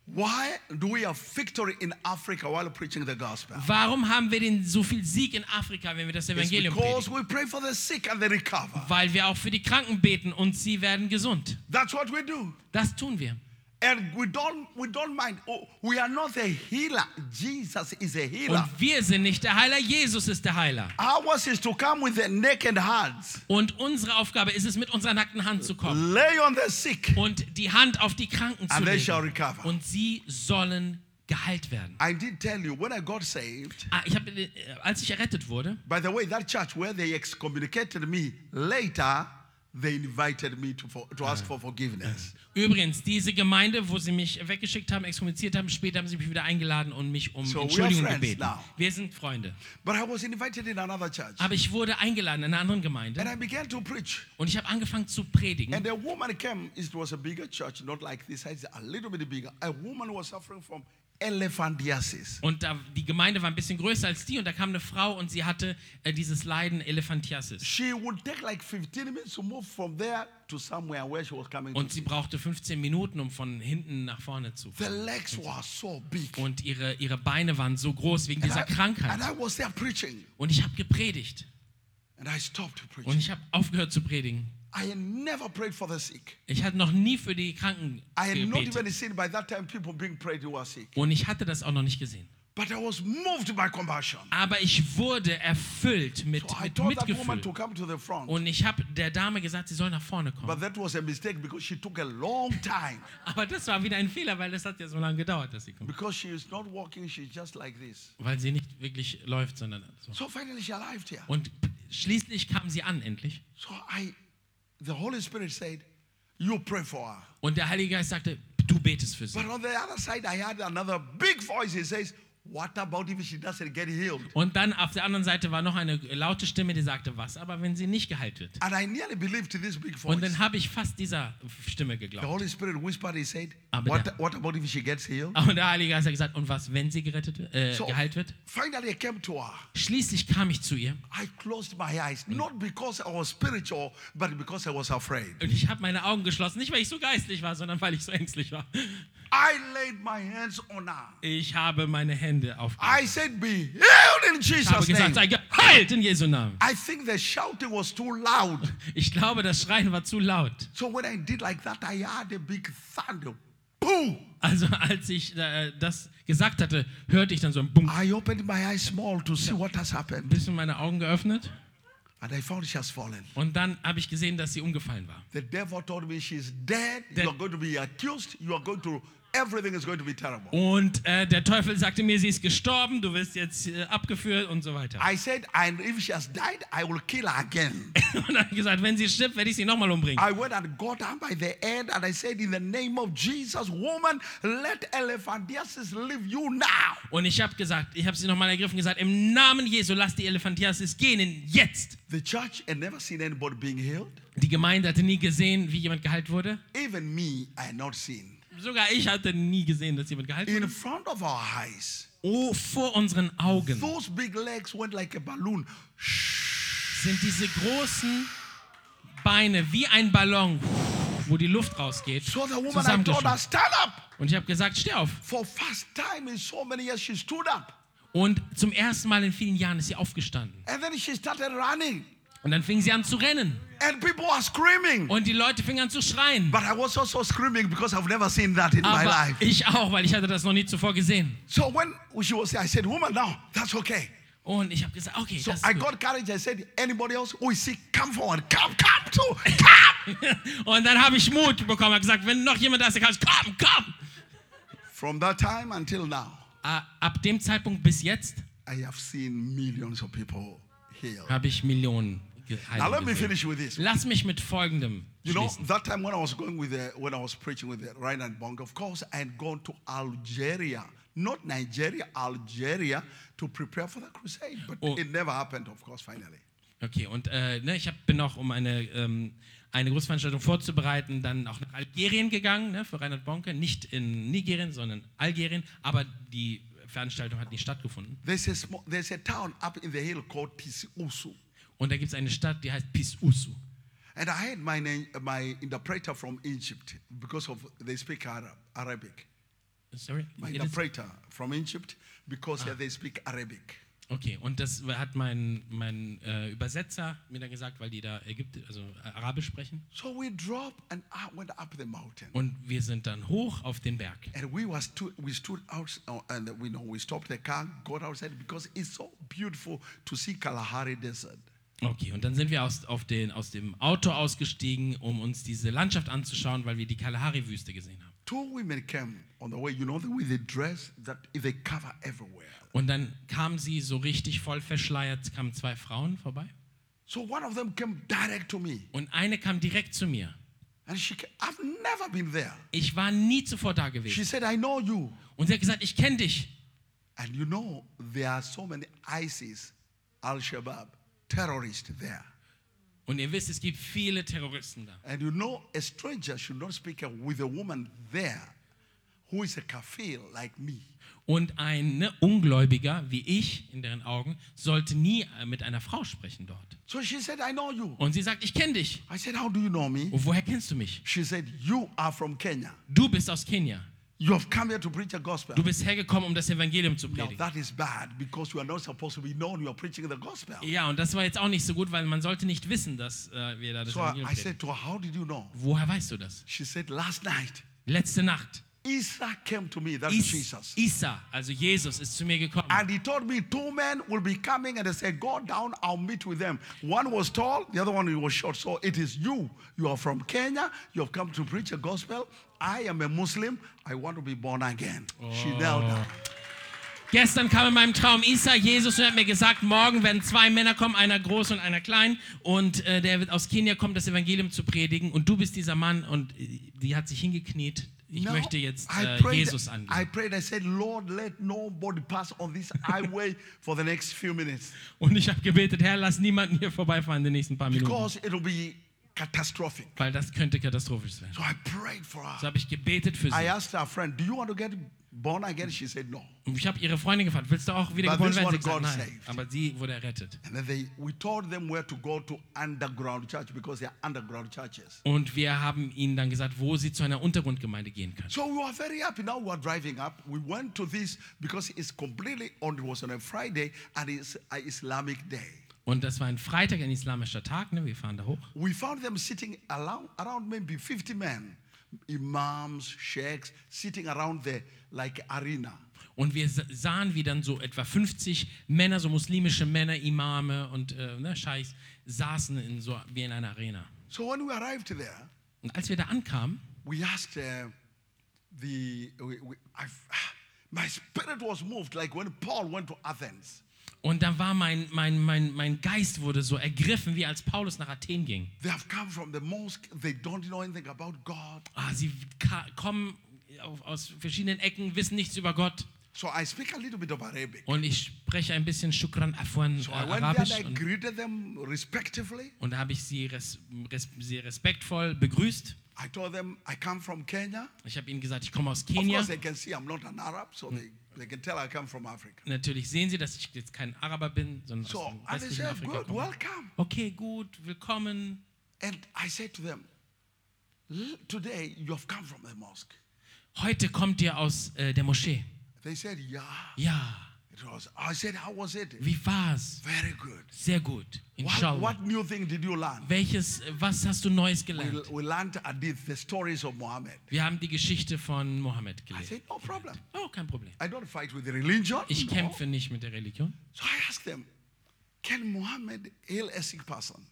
Why do we have victory in Africa while preaching the gospel? Warum haben wir denn so viel Sieg in Afrika, wenn wir das Evangelium predigen? we pray for the sick and they recover. Weil wir auch für die Kranken beten und sie werden gesund. That's what we do. Das tun wir. And we don't we don't mind. Oh, we are not a healer. Jesus is a Und healer. wir sind nicht der Heiler, Jesus ist der Heiler. Ours is to come with the naked hands, Und unsere Aufgabe ist es, mit unserer nackten Hand zu kommen lay on the sick, und die Hand auf die Kranken zu and they shall legen. recover. Und sie sollen geheilt werden. I did tell you when I got saved. Ah, ich hab, äh, als ich errettet wurde, By the way, that church where they excommunicated me later, they invited me to for, to ask for forgiveness. übrigens, diese Gemeinde, wo sie mich weggeschickt haben, exkommuniziert haben, später haben sie mich wieder eingeladen und mich um So Entschuldigung gebeten. now. Wir sind Freunde. But I was invited in another church, Aber ich wurde eingeladen in einer anderen and Gemeinde I began to preach. und ich habe angefangen zu predigen. And a woman came. It was a bigger church, not like this. It's a little bit bigger. A woman was suffering from elephantiasis. Und da, die Gemeinde war ein bisschen größer als die und da kam eine Frau und sie hatte äh, dieses Leiden Elephantiasis. She would take like 15 minutes to move from there to somewhere where she was coming Und sie brauchte 15 Minuten, um von hinten nach vorne zu The legs were so big. Und ihre, ihre Beine waren so groß wegen And dieser I, Krankheit. and I was there preaching, Und ich habe gepredigt. and I stopped Und preaching. ich habe aufgehört zu predigen. I had never prayed for the sick. Ich hatte noch nie für die Kranken I had not gebetet. even seen by that time people being prayed who were sick. Und ich hatte das auch noch nicht gesehen. But I was moved by compassion. Aber ich wurde erfüllt mit, So I mit told that woman Mitgefühl. to come to the front. Und ich habe der Dame gesagt, sie soll nach vorne But kommen. that was a mistake because she took a long time. Aber das war wieder ein Fehler, weil es hat ja so lange gedauert, dass sie kommt. Because she is not walking, she's just like this. Weil sie nicht wirklich läuft, sondern so. So finally she arrived here. Und schließlich kam sie an, endlich. So I, the Holy Spirit said, You pray for her. Und der Heilige Geist sagte, du betest für sie. But on the other side, I had another big voice. He says, What about if she doesn't get healed? Und dann auf der anderen Seite war noch eine laute Stimme, die sagte, was aber, wenn sie nicht geheilt wird? And I nearly believed this big Und voice. dann habe ich fast dieser Stimme The geglaubt. Holy Spirit whispered, He said, Aber what, der- what about if she gets healed? Und der Heilige Geist hat gesagt, und was, wenn sie gerettet, äh, So geheilt wird? finally, I came to her. Schließlich kam ich zu ihr I closed my eyes, not because I was spiritual, but because I was afraid. und ich habe meine Augen geschlossen, nicht weil ich so geistlich war, sondern weil ich so ängstlich war. I laid my hands on her. Ich habe meine Hände auf. I said, Be healed in Ich habe Jesus' gesagt, sei geheilt in Jesu Namen. I think the shouting was too loud. Ich glaube, das Schreien war zu laut. So when I did like that, I heard a big thunder. Boom! Also als ich äh, das gesagt hatte, hörte ich dann so ein Bunk. I opened my eyes small to see what has Ein happened. bisschen meine Augen geöffnet And I found she has fallen. und dann habe ich gesehen, dass sie umgefallen war. The devil told me she's dead. The- you are going to be accused. You are going to, everything is going to be terrible. Und äh, der Teufel sagte mir, sie ist gestorben, du wirst jetzt äh, abgeführt und so weiter. I said, and if she has died, I will kill her again. Und dann gesagt, wenn sie stirbt, werde ich sie nochmal umbringen. I went and got her by the head and I said, in the name of Jesus, woman, let elephantiasis leave you now. Und ich habe gesagt, ich habe sie nochmal ergriffen gesagt, im Namen Jesu, lass die Elephantiasis gehen, jetzt. The church had never seen anybody being healed. Die Gemeinde hatte nie gesehen, wie jemand geheilt wurde. Even me, I had not seen. Sogar ich hatte nie gesehen, dass jemand geheilt wurde. In front of our eyes, Oh, vor unseren Augen those big legs went like a balloon. sind diese großen Beine wie ein Ballon, wo die Luft rausgeht, So the woman, I told her, stand up. Und ich habe gesagt, steh auf. For first time in so many years, she stood up. Und zum ersten Mal in vielen Jahren ist sie aufgestanden. And then she started running. Und dann fing sie an zu rennen. And people were screaming. Und die Leute fingen an zu schreien. But I was also screaming because I've never seen that in my Aber life. ich auch, weil ich hatte das noch nie zuvor gesehen. So when she was there, I said, woman, now, that's okay. Und ich habe gesagt, okay, So das I ist gut. got courage. I said, anybody else who is sick, come forward. Come, come too. Come. Und dann habe ich Mut bekommen, habe gesagt, wenn noch jemand da ist, der kann, komm, komm. From that time until now, Ab dem Zeitpunkt bis jetzt I have seen millions of people healed. habe ich Millionen Now let me finish with this. Lass mich mit Folgendem You know, that time when I was going with the, when I was preaching with the Reinhard Bong, of course, I had gone to Algeria, not Nigeria, Algeria, to prepare for the crusade. But Oh. it never happened, of course, finally. Okay, und äh, ne, ich hab, bin auch, um eine, ähm, eine Großveranstaltung vorzubereiten, dann auch nach Algerien gegangen, ne, für Reinhard Bonke. Nicht in Nigerien, sondern Algerien. Aber die Veranstaltung hat nicht stattgefunden. There's a, small, there's a town up in the hill called Tisiusu. Und da gibt es eine Stadt, die heißt Pisusu. And I had my, name, my interpreter from Egypt because of they speak Arab, Arabic. Sorry? My It is- interpreter from Egypt because yeah, they speak Arabic. Okay, und das hat mein, mein äh, Übersetzer mir dann gesagt, weil die da Ägypti also äh, Arabisch sprechen. So we dropped and I went up the mountain. Und wir sind dann hoch auf den Berg. And we was stu- we stood out uh, and we know we stopped the car, got outside because it's so beautiful to see Kalahari Desert. Okay, und dann sind wir aus, auf den, aus dem Auto ausgestiegen, um uns diese Landschaft anzuschauen, weil wir die Kalahari-Wüste gesehen haben. Two women came on the way, you know, way they dress that they cover everywhere. Und dann kamen sie so richtig voll verschleiert, kamen zwei Frauen vorbei. So one of them came direct to me, Und eine kam direkt zu mir. and she, I've never been there. Ich war nie zuvor da She gewesen. said, I know you. Und sie hat gesagt, ich kenne dich. And you know, there are so many ISIS, Al Shabaab, terrorists there. Und ihr wisst, es gibt viele Terroristen da. And you know, a stranger should not speak with a woman there who is a kafir like me. Und ein ne, Ungläubiger wie ich, in deren Augen, sollte nie äh, mit einer Frau sprechen dort. So she said, I know you. Und sie sagt, ich kenne dich. I said, How do you know me? Und woher kennst du mich? She said, You are from Kenya. Du bist aus Kenia. You have come here to preach the gospel. Du bist hergekommen, um das Evangelium zu Now predigen. that is bad because you are not supposed to be known you are preaching the gospel. Ja, und das war jetzt auch nicht so gut, weil man sollte nicht wissen, dass äh, wir da das So I, Evangelium I predigen. said to her, How did you know? Woher weißt du das? She said, Last night, Letzte Nacht. Isa came to me, that's Is, Jesus. Isa, also Jesus, ist zu mir gekommen. And he told me two men will be coming and they said, Go down, I'll meet with them. One was tall, the other one was short. So it is you. You are from Kenya, you have come to preach the gospel. I am a Muslim, I want to be born again. She knelt down. Gestern kam in meinem Traum Isa, Jesus, und hat mir gesagt, morgen werden zwei Männer kommen, einer groß und einer klein. Und äh, der wird aus Kenia kommen, das Evangelium zu predigen. Und du bist dieser Mann. Und äh, die hat sich hingekniet, ich Now, möchte jetzt I äh, prayed, Jesus I angehen. prayed, I said, Lord, let nobody pass on this highway for the next few minutes Und ich habe gebetet, Herr, lass niemanden hier vorbeifahren in den nächsten paar Minuten. because it'll be catastrophic. Weil das könnte katastrophisch sein. So I prayed for her. So habe ich gebetet für I sie. asked her friend, Do you want to get born again? She said, No. Und ich habe ihre Freundin gefragt, willst du auch wieder But geboren werden? Sie gesagt, nein. saved. Aber sie wurde errettet. And then they, we told them where to go to underground church because they are underground churches. Und wir haben ihnen dann gesagt, wo sie zu einer Untergrundgemeinde gehen können. So we were very happy. Now we are driving up. We went to this because it's completely on. It was on a Friday and it's an Islamic day. Und das war ein Freitag, ein islamischer Tag. Ne? Wir fahren da hoch. We found them sitting around, around maybe 50 men, imams, sheikhs, sitting around the like arena. Und wir sa- sahen, wie dann so etwa 50 Männer, so muslimische Männer, Imame und äh, ne, Scheichs, saßen in so wie in einer Arena. So when we arrived there, Und als wir da ankamen, we asked uh, the. We, we, my spirit was moved like when Paul went to Athens. Und da war mein, mein, mein, mein Geist wurde so ergriffen, wie als Paulus nach Athen ging. They have come from the mosque. They don't know anything about God. Ah, sie kommen aus verschiedenen Ecken, wissen nichts über Gott. So I speak a little bit of Arabic. Und ich spreche ein bisschen Shukran Afwan äh, So I went there Arabisch. and I greeted them respectively. und da habe ich sie res, res, sehr respektvoll begrüßt. I told them I come from Kenya. Ich habe ihnen gesagt, ich komme aus Of Kenia. course, they can see I'm not an Arab, so they, they can tell I come from Africa. Natürlich sehen sie, dass ich jetzt kein Araber bin, sondern So, aus dem and they westlichen said, Afrika Good, komme. welcome. Okay, gut, willkommen. And I said to them, "L- Today you have come from the mosque. Heute kommt ihr aus äh, der Moschee. They said, Yeah. Ja, It was. I said, How was it? wie war's? Very good. Sehr gut. What, Inshallah. what new thing did you learn? Welches, was hast du Neues We, gelernt? we learned Hadith, the stories of Muhammad. Wir haben die Geschichte von Mohammed I gelesen. said, No problem. Oh, kein Problem. I don't fight with the religion. Ich No. kämpfe nicht mit der Religion. So I asked them, Can Muhammad heal a sick person?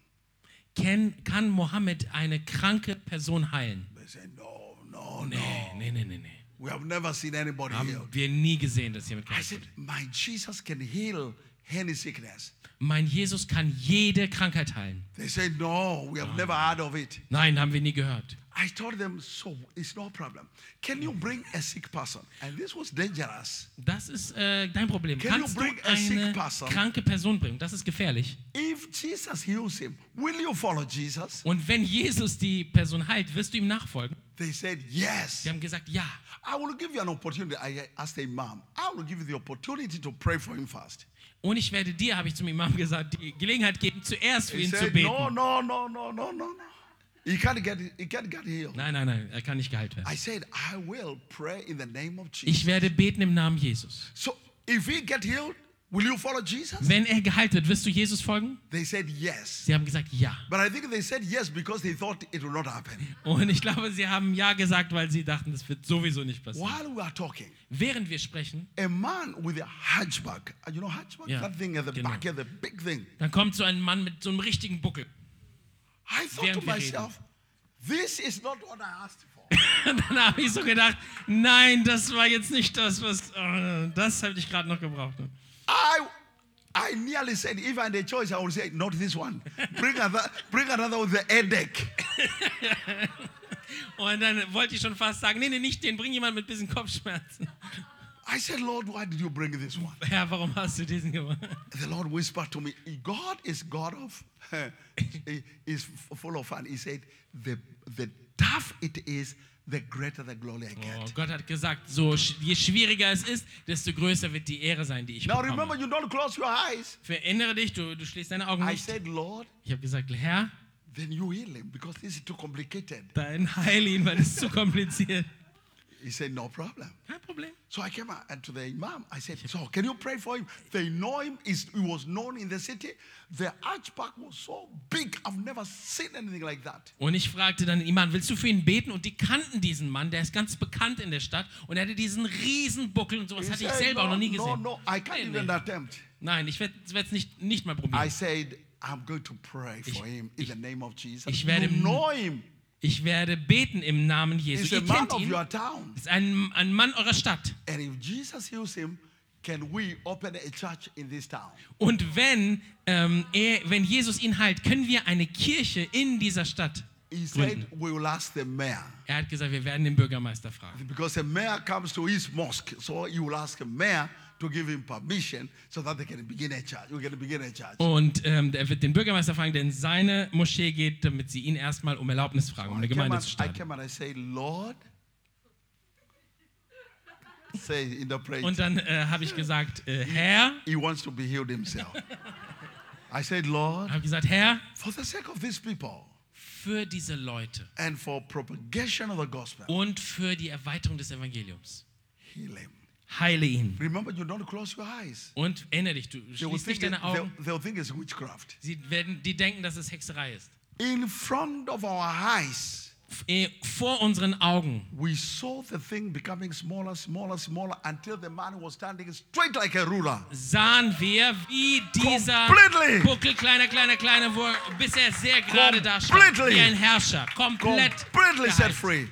Ken, kann Mohammed eine kranke Person heilen? They said, No, no, Nee, no. nee, nee, nee, nee. We have never seen anybody Haben healed. wir nie gesehen, dass jemand I said. My Jesus can heal any sickness. Mein Jesus kann jede Krankheit heilen. They said, No, we have never heard of it. Nein, haben wir nie gehört. I told them, So it's no problem. Can you bring a sick person? And this was dangerous. Das ist äh, dein Problem. Can you Kannst du bring a sick eine person? kranke Person bringen? Das ist gefährlich. If Jesus heals him, will you follow Jesus? Und wenn Jesus die Person heilt, wirst du ihm nachfolgen? They said, Yes. Sie haben gesagt, ja. I will give you an opportunity. I asked the Imam, I will give you the opportunity to pray for him first. Und ich werde dir, habe ich zum Imam gesagt, die Gelegenheit geben, zuerst für He ihn zu said, beten. No, no, no, no, no, no, no. He can't get he can't get healed. Nein, nein, nein, er kann nicht geheilt werden. I said, I will pray in the name of Jesus. Ich werde beten im Namen Jesus. So if he get healed, will you follow Jesus? Wenn er geheilt wird, wirst du Jesus folgen? They said yes. Sie haben gesagt, ja. But I think they said yes because they thought it will not happen. Und ich glaube, sie haben ja gesagt, weil sie dachten, das wird sowieso nicht passieren. While we are talking, Während wir sprechen, a man with a hatchback, uh, you know hatchback, Yeah, that thing at the genau. back here, the big thing. dann kommt so ein Mann mit so einem richtigen Buckel. I thought to myself, this is not what I asked for. Dann habe ich so gedacht, nein, das war jetzt nicht das, was, oh, das hätte ich gerade noch gebraucht. I I nearly said, if I had a choice, I would say, not this one. Bring another, bring another with the headache. Und dann wollte ich schon fast sagen, nee, nee, nicht den, bring jemand mit bisschen Kopfschmerzen. I said, Lord, why did you bring this one? Herr, warum hast du diesen gemacht? The Lord whispered to me, God is God of, is full of fun. He said, the, the tough it is, the greater the glory I Oh, get. Gott hat gesagt, so je schwieriger es ist, desto größer wird die Ehre sein, die ich Now remember, bekomme. you don't close your eyes. Verinnere dich, du, du schließt deine Augen I nicht. said, Lord, Ich habe gesagt, Herr, then you heal him because this is too complicated. dein Heil ihn, weil es zu kompliziert. He said, no problem. Kein Problem. So I came out and to the imam, I said, so can you pray for him? They know him. He's, he was known in the city. The archback was so big. I've never seen anything like that. Und ich fragte dann den Imam, willst du für ihn beten? Und die kannten diesen Mann, der ist ganz bekannt in der Stadt und er hatte diesen riesen Buckel und sowas He hatte ich said, selber auch no, noch nie no, gesehen. no, I can't even attempt. Nein, ich werde es nicht, nicht mal I probieren. said, I'm going to pray for him in the name of Jesus. ich werde- you know him. Ich werde beten im Namen Jesu. He's Ihr kennt ihn. ist ein, ein Mann eurer Stadt. And if Jesus heals him, can we open a church in this town? Und wenn, ähm, er, wenn Jesus ihn heilt, können wir eine Kirche in dieser Stadt he said we will ask the mayor. Er hat gesagt, wir werden den Bürgermeister fragen. Because the mayor comes to his mosque, so you will ask the mayor to give him permission so that they can begin a church. We can begin a church. Und ähm, er wird den Bürgermeister fragen, der in seine Moschee geht, damit sie ihn erstmal um Erlaubnis fragen, um I eine Gemeinde and, zu I starten. came and I say, Lord, say in the prayer, Und dann äh, habe ich gesagt, äh, Herr, he wants to be healed himself. I said, Lord, habe gesagt, Herr, for the sake of these people für diese Leute and for propagation of the gospel, und für die Erweiterung des Evangeliums, heal him. Heile ihn. Remember, you don't close your eyes. Und erinnere dich, du schließt nicht deine it- they'll, Augen. they'll think it's witchcraft. Sie werden, die denken, dass es Hexerei ist. In front of our eyes, eh, Vor unseren Augen we saw the thing becoming smaller, smaller, smaller until the man was standing straight like a ruler. sahen wir, wie dieser Completely. Buckel kleiner, kleiner, kleiner wurde, bis er sehr gerade da stand. Wie ein Herrscher. Komplett, Completely set free.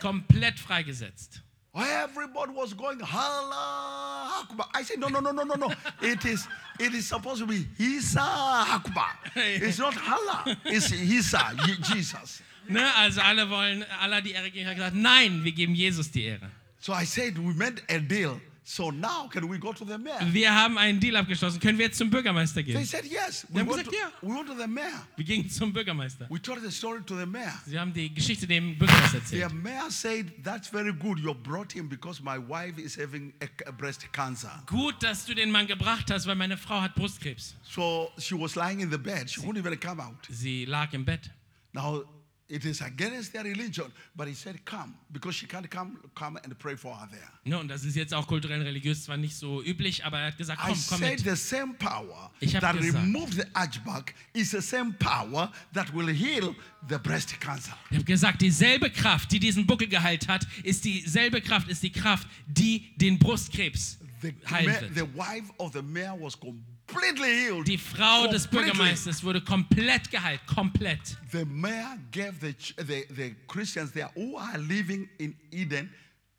komplett freigesetzt. Everybody was going, Allah Akbar. I said, no, no, no, no, no, no. It is, it is supposed to be Isa Akbar. It's not Allah. It's Isa, Jesus. Ne? Also alle wollen Allah die Ehre geben. Ich habe gesagt, nein, wir geben Jesus die Ehre. So I said, we made a deal. So now can we go to the mayor? Wir haben einen Deal abgeschlossen. Können wir jetzt zum Bürgermeister They gehen? said, yes. We haben gesagt, to, ja. we want to the mayor. Wir gingen zum Bürgermeister. We told the story to the mayor. Sie haben die Geschichte dem Bürgermeister The erzählt. mayor said, that's very good. You brought him because my wife is having a, breast cancer. Gut, dass du den Mann gebracht hast, weil meine Frau hat Brustkrebs. So she was lying in the bed. She couldn't even come out. Sie lag im Bett. Now, it is against their religion, but he said, come, because she can't come, come and pray for her there. Ne, und das ist jetzt auch kulturell religiös zwar nicht so üblich, aber er hat gesagt, I komm, komm said mit. the same power Ich hab that gesagt. removed the Archback is the same power that will heal the breast cancer. Ich habe gesagt, dieselbe Kraft, die diesen Buckel geheilt hat, ist dieselbe Kraft, ist die Kraft, die den Brustkrebs The, wird. the wife of the mayor was completely healed. Die Frau des Bürgermeisters wurde komplett geheilt, komplett. The mayor gave the, the, the Christians there who are living in Eden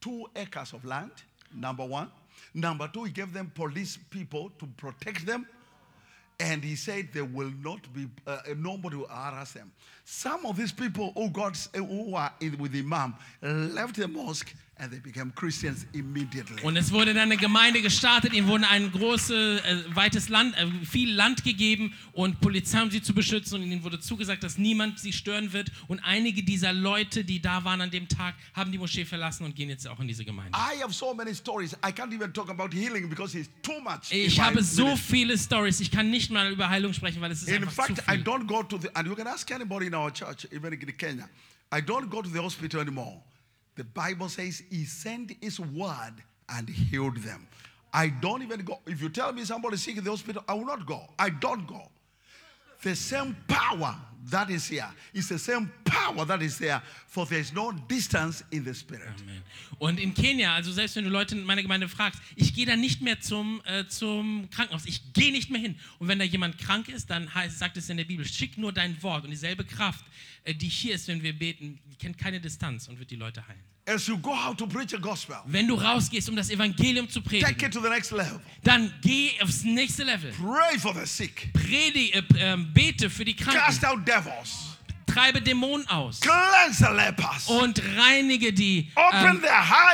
two acres of land, number one. Number two, he gave them police people to protect them. And he said there will not be, uh, nobody will harass them. Some of these people who, got, who are in, with Imam left the mosque and they became Christians immediately. Und es wurde dann eine Gemeinde gestartet, ihnen wurde ein großes, äh, weites Land, äh, viel Land gegeben und Polizei, um sie zu beschützen. Und ihnen wurde zugesagt, dass niemand sie stören wird. Und einige dieser Leute, die da waren an dem Tag, haben die Moschee verlassen und gehen jetzt auch in diese Gemeinde. I have so many stories. I can't even talk about healing because it's too much. in Ich habe so viele Stories. Ich kann nicht mal über Heilung sprechen, weil es ist In einfach fact, zu I viel. don't go to the, and you can ask anybody in our church, even in Kenya, I don't go to the hospital anymore. The Bible says he sent his word and healed them. I don't even go. If you tell me somebody sick in the hospital, I will not go. I don't go. The same power that is here is the same power that is there, for there is no distance in the spirit. Amen. Und in Kenia, also selbst wenn du Leute in meiner Gemeinde fragst, ich gehe da nicht mehr zum, äh, zum Krankenhaus. Ich gehe nicht mehr hin. Und wenn da jemand krank ist, dann heißt, sagt es in der Bibel, schick nur dein Wort. Und dieselbe Kraft, äh, die hier ist, wenn wir beten, kennt keine Distanz und wird die Leute heilen. As you go out to preach a gospel, Wenn du rausgehst, um das Evangelium zu take predigen, it to the next level. dann geh aufs nächste Level. Pray for the sick. Predi, äh, ähm, bete für die Cast Kranken. out devils. Treibe Dämonen aus. Cleanse the lepers. Und reinige die, Open ähm, the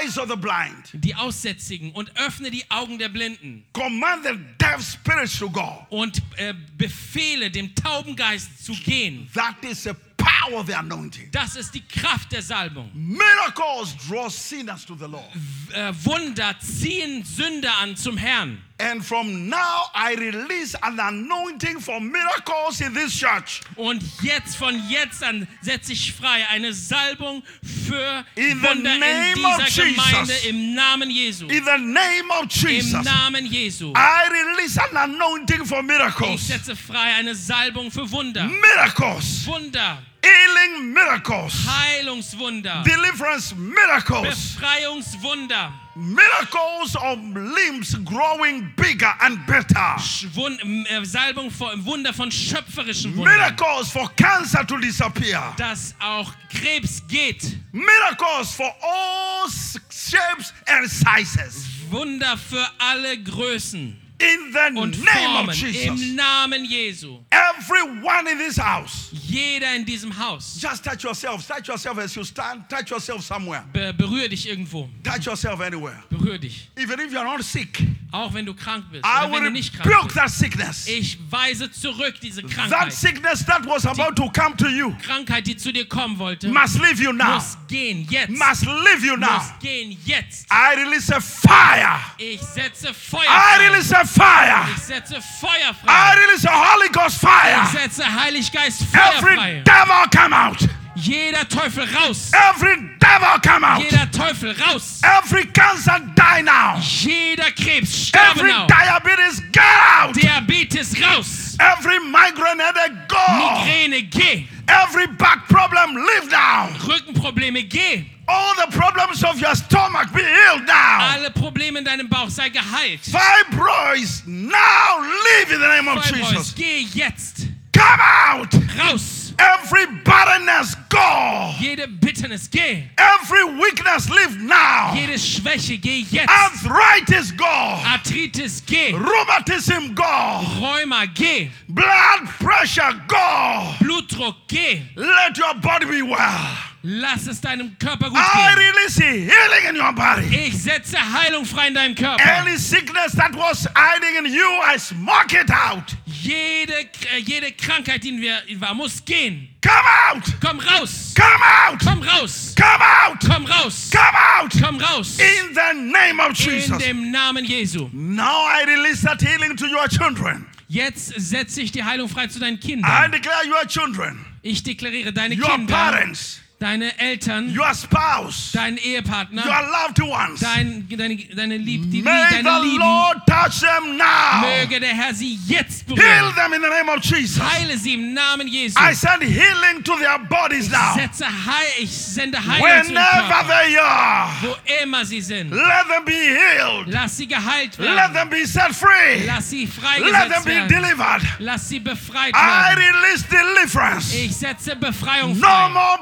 eyes of the blind. die Aussätzigen und öffne die Augen der Blinden. Command the deaf spirits to go. und äh, befehle dem Taubengeist zu gehen. That is the power of the anointing. Das ist die Kraft der Salbung. Miracles draw sinners to the Lord. Äh, Wunder ziehen Sünder an zum Herrn. And from now, I release an anointing for miracles in this church. Und jetzt, von jetzt an, setze ich frei eine Salbung für In the Wunder in name of dieser Gemeinde Jesus. im Namen Jesu. In the name of Im Jesus, Namen Jesu. I release an anointing for Ich miracles. setze frei eine Salbung für Wunder. Miracles. Wunder, Healing miracles. Heilungswunder, Deliverance miracles. Befreiungswunder, Miracles of limbs growing bigger and better. Schwund, äh, Salbung von Wunder von schöpferischen Wundern. Miracles for cancer to disappear. dass auch Krebs geht. Miracles for all shapes and sizes. Wunder für alle Größen. In the und name formen of Jesus. im Namen Jesu. Everyone in this house, Jeder in diesem Haus, just touch yourself. Touch yourself as you stand. Touch yourself somewhere. be berühr dich irgendwo. Touch yourself anywhere. Berühr dich. Even if you're not sick, Auch wenn du krank bist I wenn will du nicht krank bist. that sickness. Ich weise zurück diese That Krankheit. sickness that was about to come to you Krankheit, die zu dir kommen wollte, must leave you now. muss gehen jetzt. Must leave you now. Muss gehen jetzt. I release a fire. Ich setze Feuer I release a fire. Ich setze Feuer I frei. release a Holy Ghost Ich fire. setze Heiliggeist Feuer Every frei. devil come out. Jeder Teufel raus. Every devil come out. Jeder Teufel raus. Every cancer die now. Jeder Krebs sterbe Every now. diabetes get out. Diabetes raus. Every migraine headache go. Migräne geh. Every back problem leave now. Rückenprobleme geh. All the problems of your stomach be healed now. Alle Probleme in deinem Bauch sei geheilt. Fibroids now leave in the name of Fibroids, Jesus. geh jetzt Come out. raus. Every barrenness go. Jede Bitterness geh. Every weakness leave now. Jede Schwäche geh jetzt. Arthritis go. Arthritis geh. Rheumatism go. Rheuma geh. Blood pressure go. Blutdruck geh. Let your body be well. Lass es deinem Körper gut I gehen. release healing in your body. Ich setze Heilung frei in deinem Körper. Any sickness that was hiding in you, I smoke it out. Jede, äh, jede Krankheit, die in mir war, muss gehen. Come out. Komm raus. Come out. Komm raus. Come out. Komm raus. Come out. Komm raus. In the name of In Jesus. dem Namen Jesu. Now I release that healing to your children. Jetzt setze ich die Heilung frei zu deinen I Kindern. declare your children, Ich deklariere deine your Kinder, parents, deine Eltern, your spouse, deinen Ehepartner, your loved ones. dein, deine, deine, Lieb, die, May deine the Lieben. Lord touch them now. Möge der Herr sie jetzt Heal berühren. them in the name of Jesus. Heile sie im Namen Jesu. I send healing to their bodies now. Setze Heil, ich sende Heilung zu Whenever Körper. they are, Wo immer sie sind. let them be healed. Lass sie geheilt Let werden. them be set free. Lass sie Let them freigesetzt be werden. delivered. Lass sie befreit I werden. release deliverance. Ich setze Befreiung No frei. more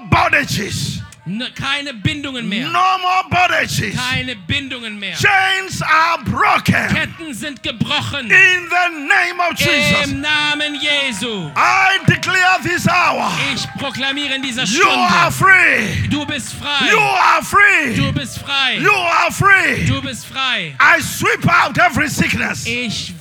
bondages. Keine Bindungen mehr. No more bondages. Keine Bindungen mehr. Chains are broken. Ketten sind gebrochen. In the name of Jesus. Im Namen Jesu. I declare this hour. Ich proklamiere in dieser You are Stunde. free. Du bist You frei. are free. Du bist frei. You are free. Du bist frei. I sweep out every sickness. Ich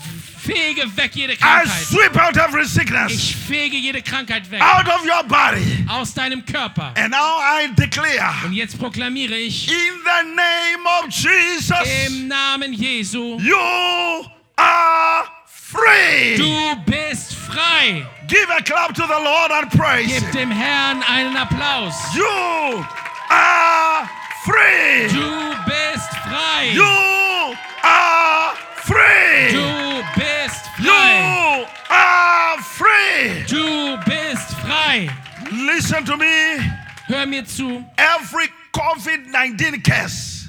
fege weg jede I Krankheit. sweep out every sickness Ich fege jede Krankheit weg. out of your body. Aus deinem Körper. And now I declare Und jetzt proklamiere ich in the name of Jesus, im Namen Jesu. you are free. Du bist frei. Give a clap to the Lord and praise. Gib dem Herrn einen Applaus. You are free. Du bist frei. You are free. Du bist You frei. are free. Du bist frei. Listen to me. Hör mir zu. Every COVID 19 case,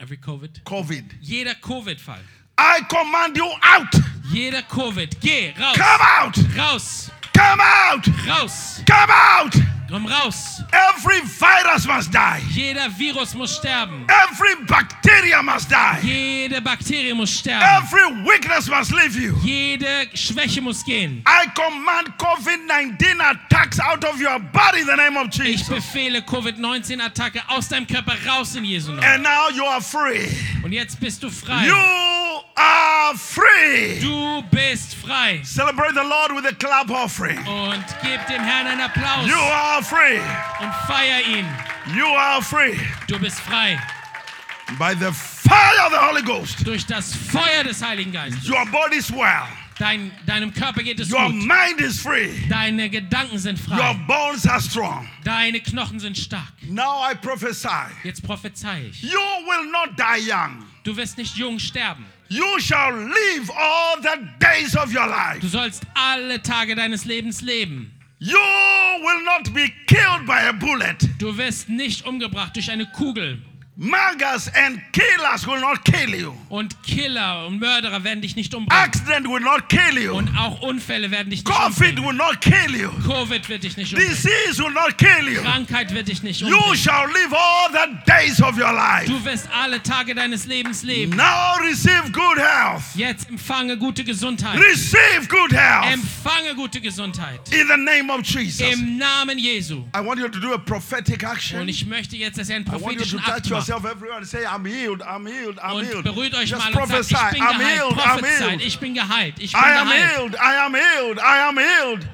Every Covid. COVID, Jeder Covid-Fall. I command you out. Jeder Covid. Geh raus. Come out. Raus. Come out. Raus. Come out. Komm raus. Every virus must die. Jeder Virus muss sterben. Every bacteria must die. Jede Bakterie muss sterben. Every weakness must leave you. Jede Schwäche muss gehen. I command COVID 19 attacks out of your body in the name of Ich Jesus. befehle Covid-19-Attacke aus deinem Körper raus in Jesu Namen. And now you are free. Und jetzt bist du frei. You are free. Du bist frei. Celebrate the Lord with a clap offering. Und gib dem Herrn einen Applaus You are free. und feier ihn. You are free. Du bist frei. By the fire of the Holy Ghost. Durch das Feuer des Heiligen Geistes. Your body is well. Dein, deinem Körper geht es Your gut. mind is free. Deine Gedanken sind Your frei. bones are strong. Deine Knochen sind stark. Now I prophesy. Jetzt prophezei ich. You will not die young. Du wirst nicht jung sterben. You shall live all the days of your life. Du sollst alle Tage deines Lebens leben. You will not be killed by a bullet. Du wirst nicht umgebracht durch eine Kugel. Muggers and killers will not kill you. Und Killer und Mörderer werden dich nicht umbringen. Accident will not kill you. Und auch Unfälle werden dich nicht Covid umbringen. will not kill you. Covid wird dich nicht umbringen. Disease will not kill you. Krankheit wird dich nicht You umbringen. shall live all the days of your life. Du wirst alle Tage deines Lebens leben. Now receive good health. Jetzt empfange gute Gesundheit. Receive good health Empfange gute Gesundheit. in the name of Jesus. Im Namen Jesu. I want you to do a prophetic Und action. ich möchte jetzt, dass ihr einen I want you to prophetischen touch Akt macht. yourself everywhere and say, I'm healed, I'm healed, I'm Und berührt euch Just mal und sagt, prophesy, ich bin I'm geheilt. healed, I'm Prophezeit, healed. ich bin geheilt. Ich bin I am geheilt. healed, I am healed, I am healed.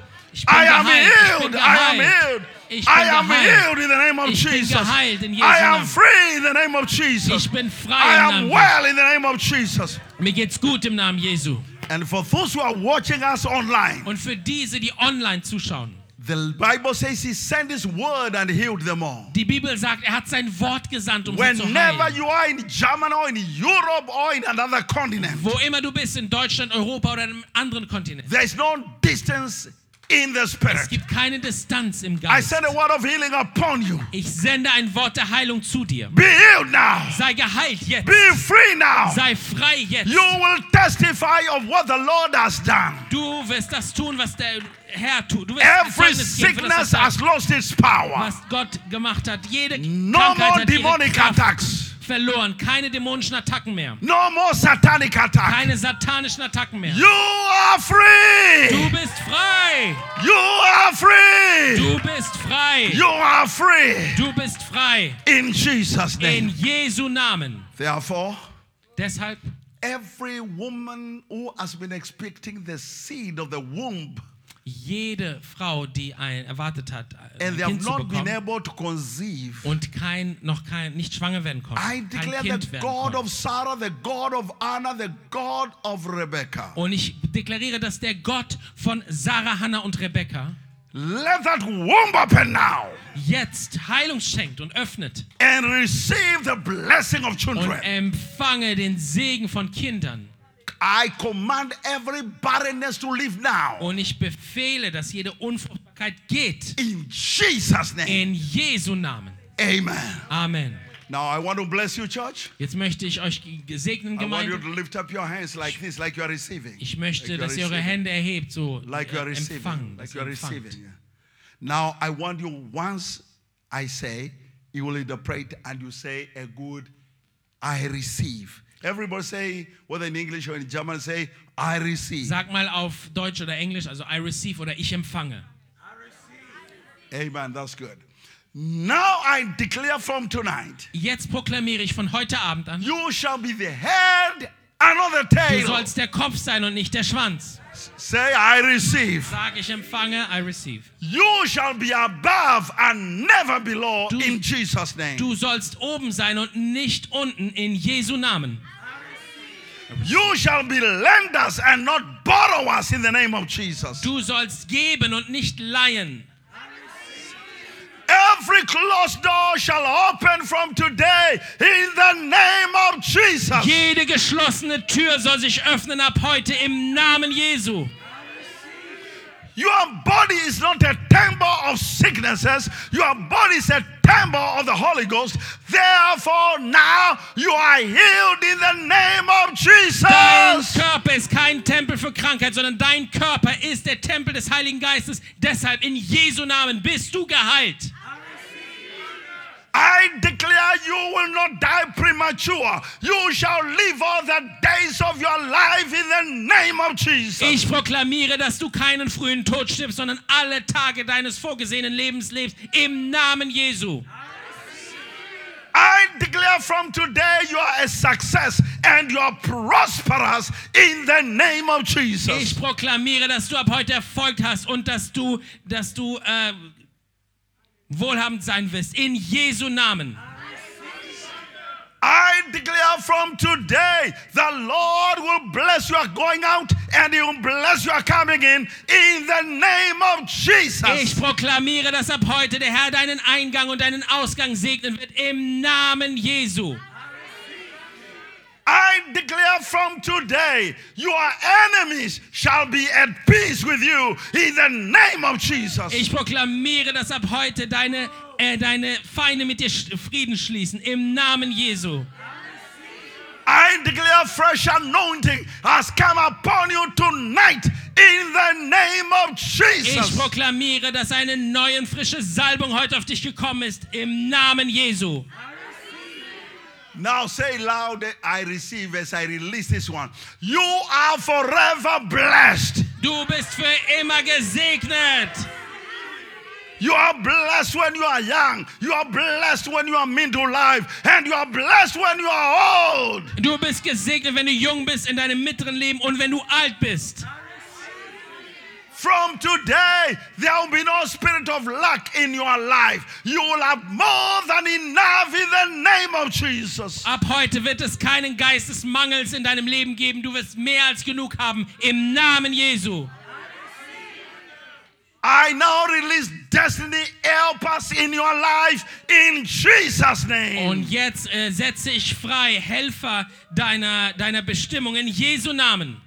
I am healed, I am healed. I am healed in the name of Jesus. geheilt in Jesu I am free in the name of Jesus. I am well in the name of Jesus. Mir geht's gut im Namen Jesu. And for those who are watching us online, Und für diese, die online zuschauen, the Bible says he sent his word and healed them all. die Bibel sagt, er hat sein Wort gesandt, um sie zu Whenever heilen. you are in Germany or in Europe or in another continent, Wo immer du bist, in Deutschland, Europa oder einem anderen Kontinent. there is no distance in the Es spirit. gibt keine Distanz im I Geist. send a word of healing upon you. Ich sende ein Wort der Heilung zu dir. Be healed now. Sei geheilt jetzt. Be free now. Sei frei jetzt. You will testify of what the Lord has done. Du wirst das tun, was der Herr tut. Du wirst Every geben sickness was, has lost its power. was Gott gemacht hat. Jede No Krankheit more hat demonic attacks. Verloren. Keine dämonischen Attacken mehr. No more satanic attack. Keine satanischen Attacken mehr. You are free. Du bist frei. You are free. Du bist frei. You are free. Du bist frei. In Jesus' In name. Jesu Namen. Therefore, Deshalb, every woman who has been expecting the seed of the womb jede Frau, die ein erwartet hat, ein and they have Kind zu bekommen able to conceive, und kein, noch kein, nicht schwanger werden konnte, I declare Kind the God of Sarah, the God of Anna, the God of Rebecca. Und ich deklariere, dass der Gott von Sarah, Hannah und Rebekka Let that womb open now jetzt Heilung schenkt und öffnet and receive the blessing of und children. empfange den Segen von Kindern. I command every barrenness to leave now. Und ich befehle, dass jede Unfruchtbarkeit geht. In Jesus' name. In Jesu Namen. Amen. Amen. Now I want to bless you, church. Jetzt möchte ich euch segnen, I want you to lift up your hands like this, like you are receiving. Ich möchte, Like dass ihr eure. Hände erhebt, so Like you are äh, receiving. empfangen. Like you are receiving. Now I want you, once I say, you will interpret and you say a good, I receive. Everybody say, whether in English or in German, say, I receive. Sag mal auf Deutsch oder Englisch, also I receive oder ich empfange. Amen. That's good. Now I declare from tonight, Jetzt proklamiere ich von heute Abend an, you shall be the head and not the du tail. sollst der Kopf sein und nicht der Schwanz. Say, I receive. Sag ich empfange, I receive. You shall be above and never below Du- in Jesus' name. Du sollst oben sein und nicht unten in Jesu Namen. You shall be lenders and not borrowers in the name of Jesus. Du sollst geben und nicht leihen. Every closed door shall open from today in the name of Jesus. Jede geschlossene Tür soll sich öffnen ab heute im Namen Jesu. Your body is not a temple of sicknesses. Your body is a temple of the Holy Ghost. Therefore, now you are healed in the name of Jesus. Dein. Körper ist kein Tempel für Krankheit, sondern dein Körper ist der Tempel des Heiligen Geistes. Deshalb in Jesu Namen bist du geheilt. I declare you will not die premature. You shall live all the days of your life in the name of Jesus. Ich proklamiere, dass du keinen frühen Tod stirbst, sondern alle Tage deines vorgesehenen Lebens lebst. Im Namen Jesu. I declare from today you are a success and you are prosperous in the name of Jesus. Ich proklamiere, dass du ab heute Erfolg hast und dass du, dass du äh, wohlhabend sein wirst. In Jesu Namen. I declare from today the Lord will bless your going out and He will bless your coming in in the name of Jesus. Ich proklamiere, dass ab heute der Herr deinen Eingang und deinen Ausgang segnen wird. Im Namen Jesu. I declare from today, your enemies shall be at peace with you in the name of Jesus. Ich proklamiere, dass ab heute deine, äh, deine Feinde mit dir Frieden schließen. Im Namen Jesu. I declare fresh anointing has come upon you tonight in the name of Ich Jesus. proklamiere, dass eine neue und frische Salbung heute auf dich gekommen ist. Im Namen Jesu. Now say loud, I receive as I release this one. You are forever blessed. Du bist für immer gesegnet. You are blessed when you are young. You are blessed when you are middle life. And you are blessed when you are old. Du bist gesegnet, wenn du jung bist in deinem mittleren Leben und wenn du alt bist. From today, there will be no spirit of lack in your life. You will have more than enough in the name of Jesus. Ab heute wird es keinen Geist des Mangels in deinem Leben geben. Du wirst mehr als genug haben. Im Namen Jesu. I now release destiny helpers in your life in Jesus' name. Und jetzt äh, setze ich frei Helfer deiner, deiner Bestimmung in Jesu Namen.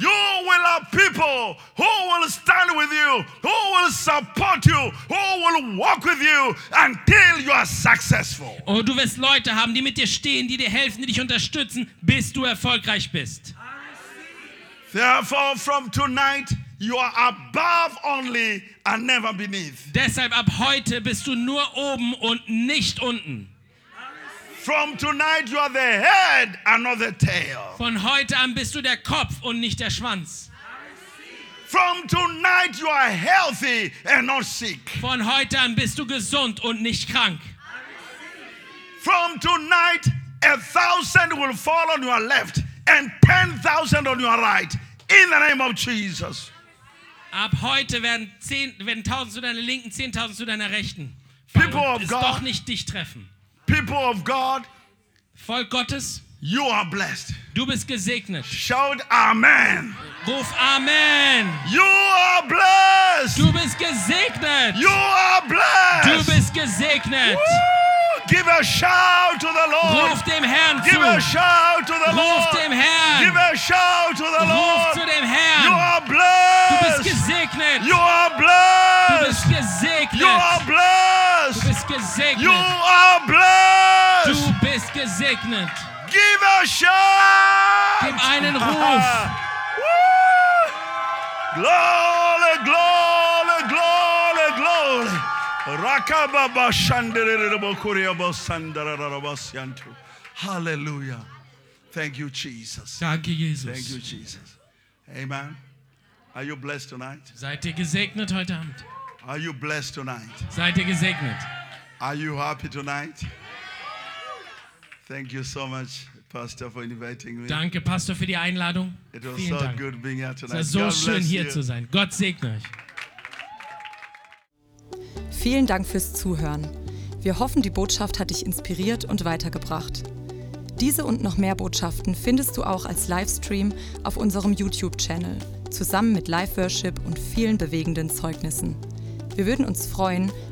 You will have people who will stand with you, who will support you, who will walk with you until you are successful. Und du wirst Leute haben, die mit dir stehen, die dir helfen, die dich unterstützen, bis du erfolgreich bist. Therefore, from tonight, you are above only and never beneath. Deshalb ab heute bist du nur oben und nicht unten. From tonight, you are the head and not the tail. Von heute an bist du der Kopf und nicht der Schwanz. From tonight, you are healthy and not sick. Von heute an bist du gesund und nicht krank. From tonight, a thousand will fall on your left and 10,000 on your right. In the name of Jesus. Ab heute werden, zehn, werden 1000 zu deiner Linken, 10.000 zu deiner Rechten. People Und of God. doch nicht dich treffen. People of God, Volk Gottes, you are blessed. du bist gesegnet. Shout Amen. Ruf Amen. You are blessed. Du bist gesegnet. You are blessed. Du bist gesegnet. Woo! Give a shout to the Lord. Ruf dem Herrn Give a zu. shout to the Ruf Lord. dem Give Herrn. a shout to the Ruf Lord. zu dem You Herrn. are Du bist blessed. gesegnet. You are Du bist blessed. You are gesegnet. Blessed. Bist You gesegnet. are blessed. Du bist gesegnet. Give a shout. Gib einen Ruf. Glory, glory, glory, glory. Rakababa sandararabasyantu. Hallelujah. Thank you, Jesus. Danke, Thank you, Jesus. Jesus. Amen. Are you blessed tonight? Seid ihr gesegnet heute Abend? Are you blessed tonight? Seid ihr gesegnet? Are you happy tonight? Thank you so much, Pastor, for inviting me. Danke, Pastor, für die Einladung. It was Vielen so Dank. good being here Es tonight. war so God schön, hier you. zu sein. Gott segne euch. Vielen Dank fürs Zuhören. Wir hoffen, die Botschaft hat dich inspiriert und weitergebracht. Diese und noch mehr Botschaften findest du auch als Livestream auf unserem YouTube-Channel, zusammen mit Live-Worship und vielen bewegenden Zeugnissen. Wir würden uns freuen,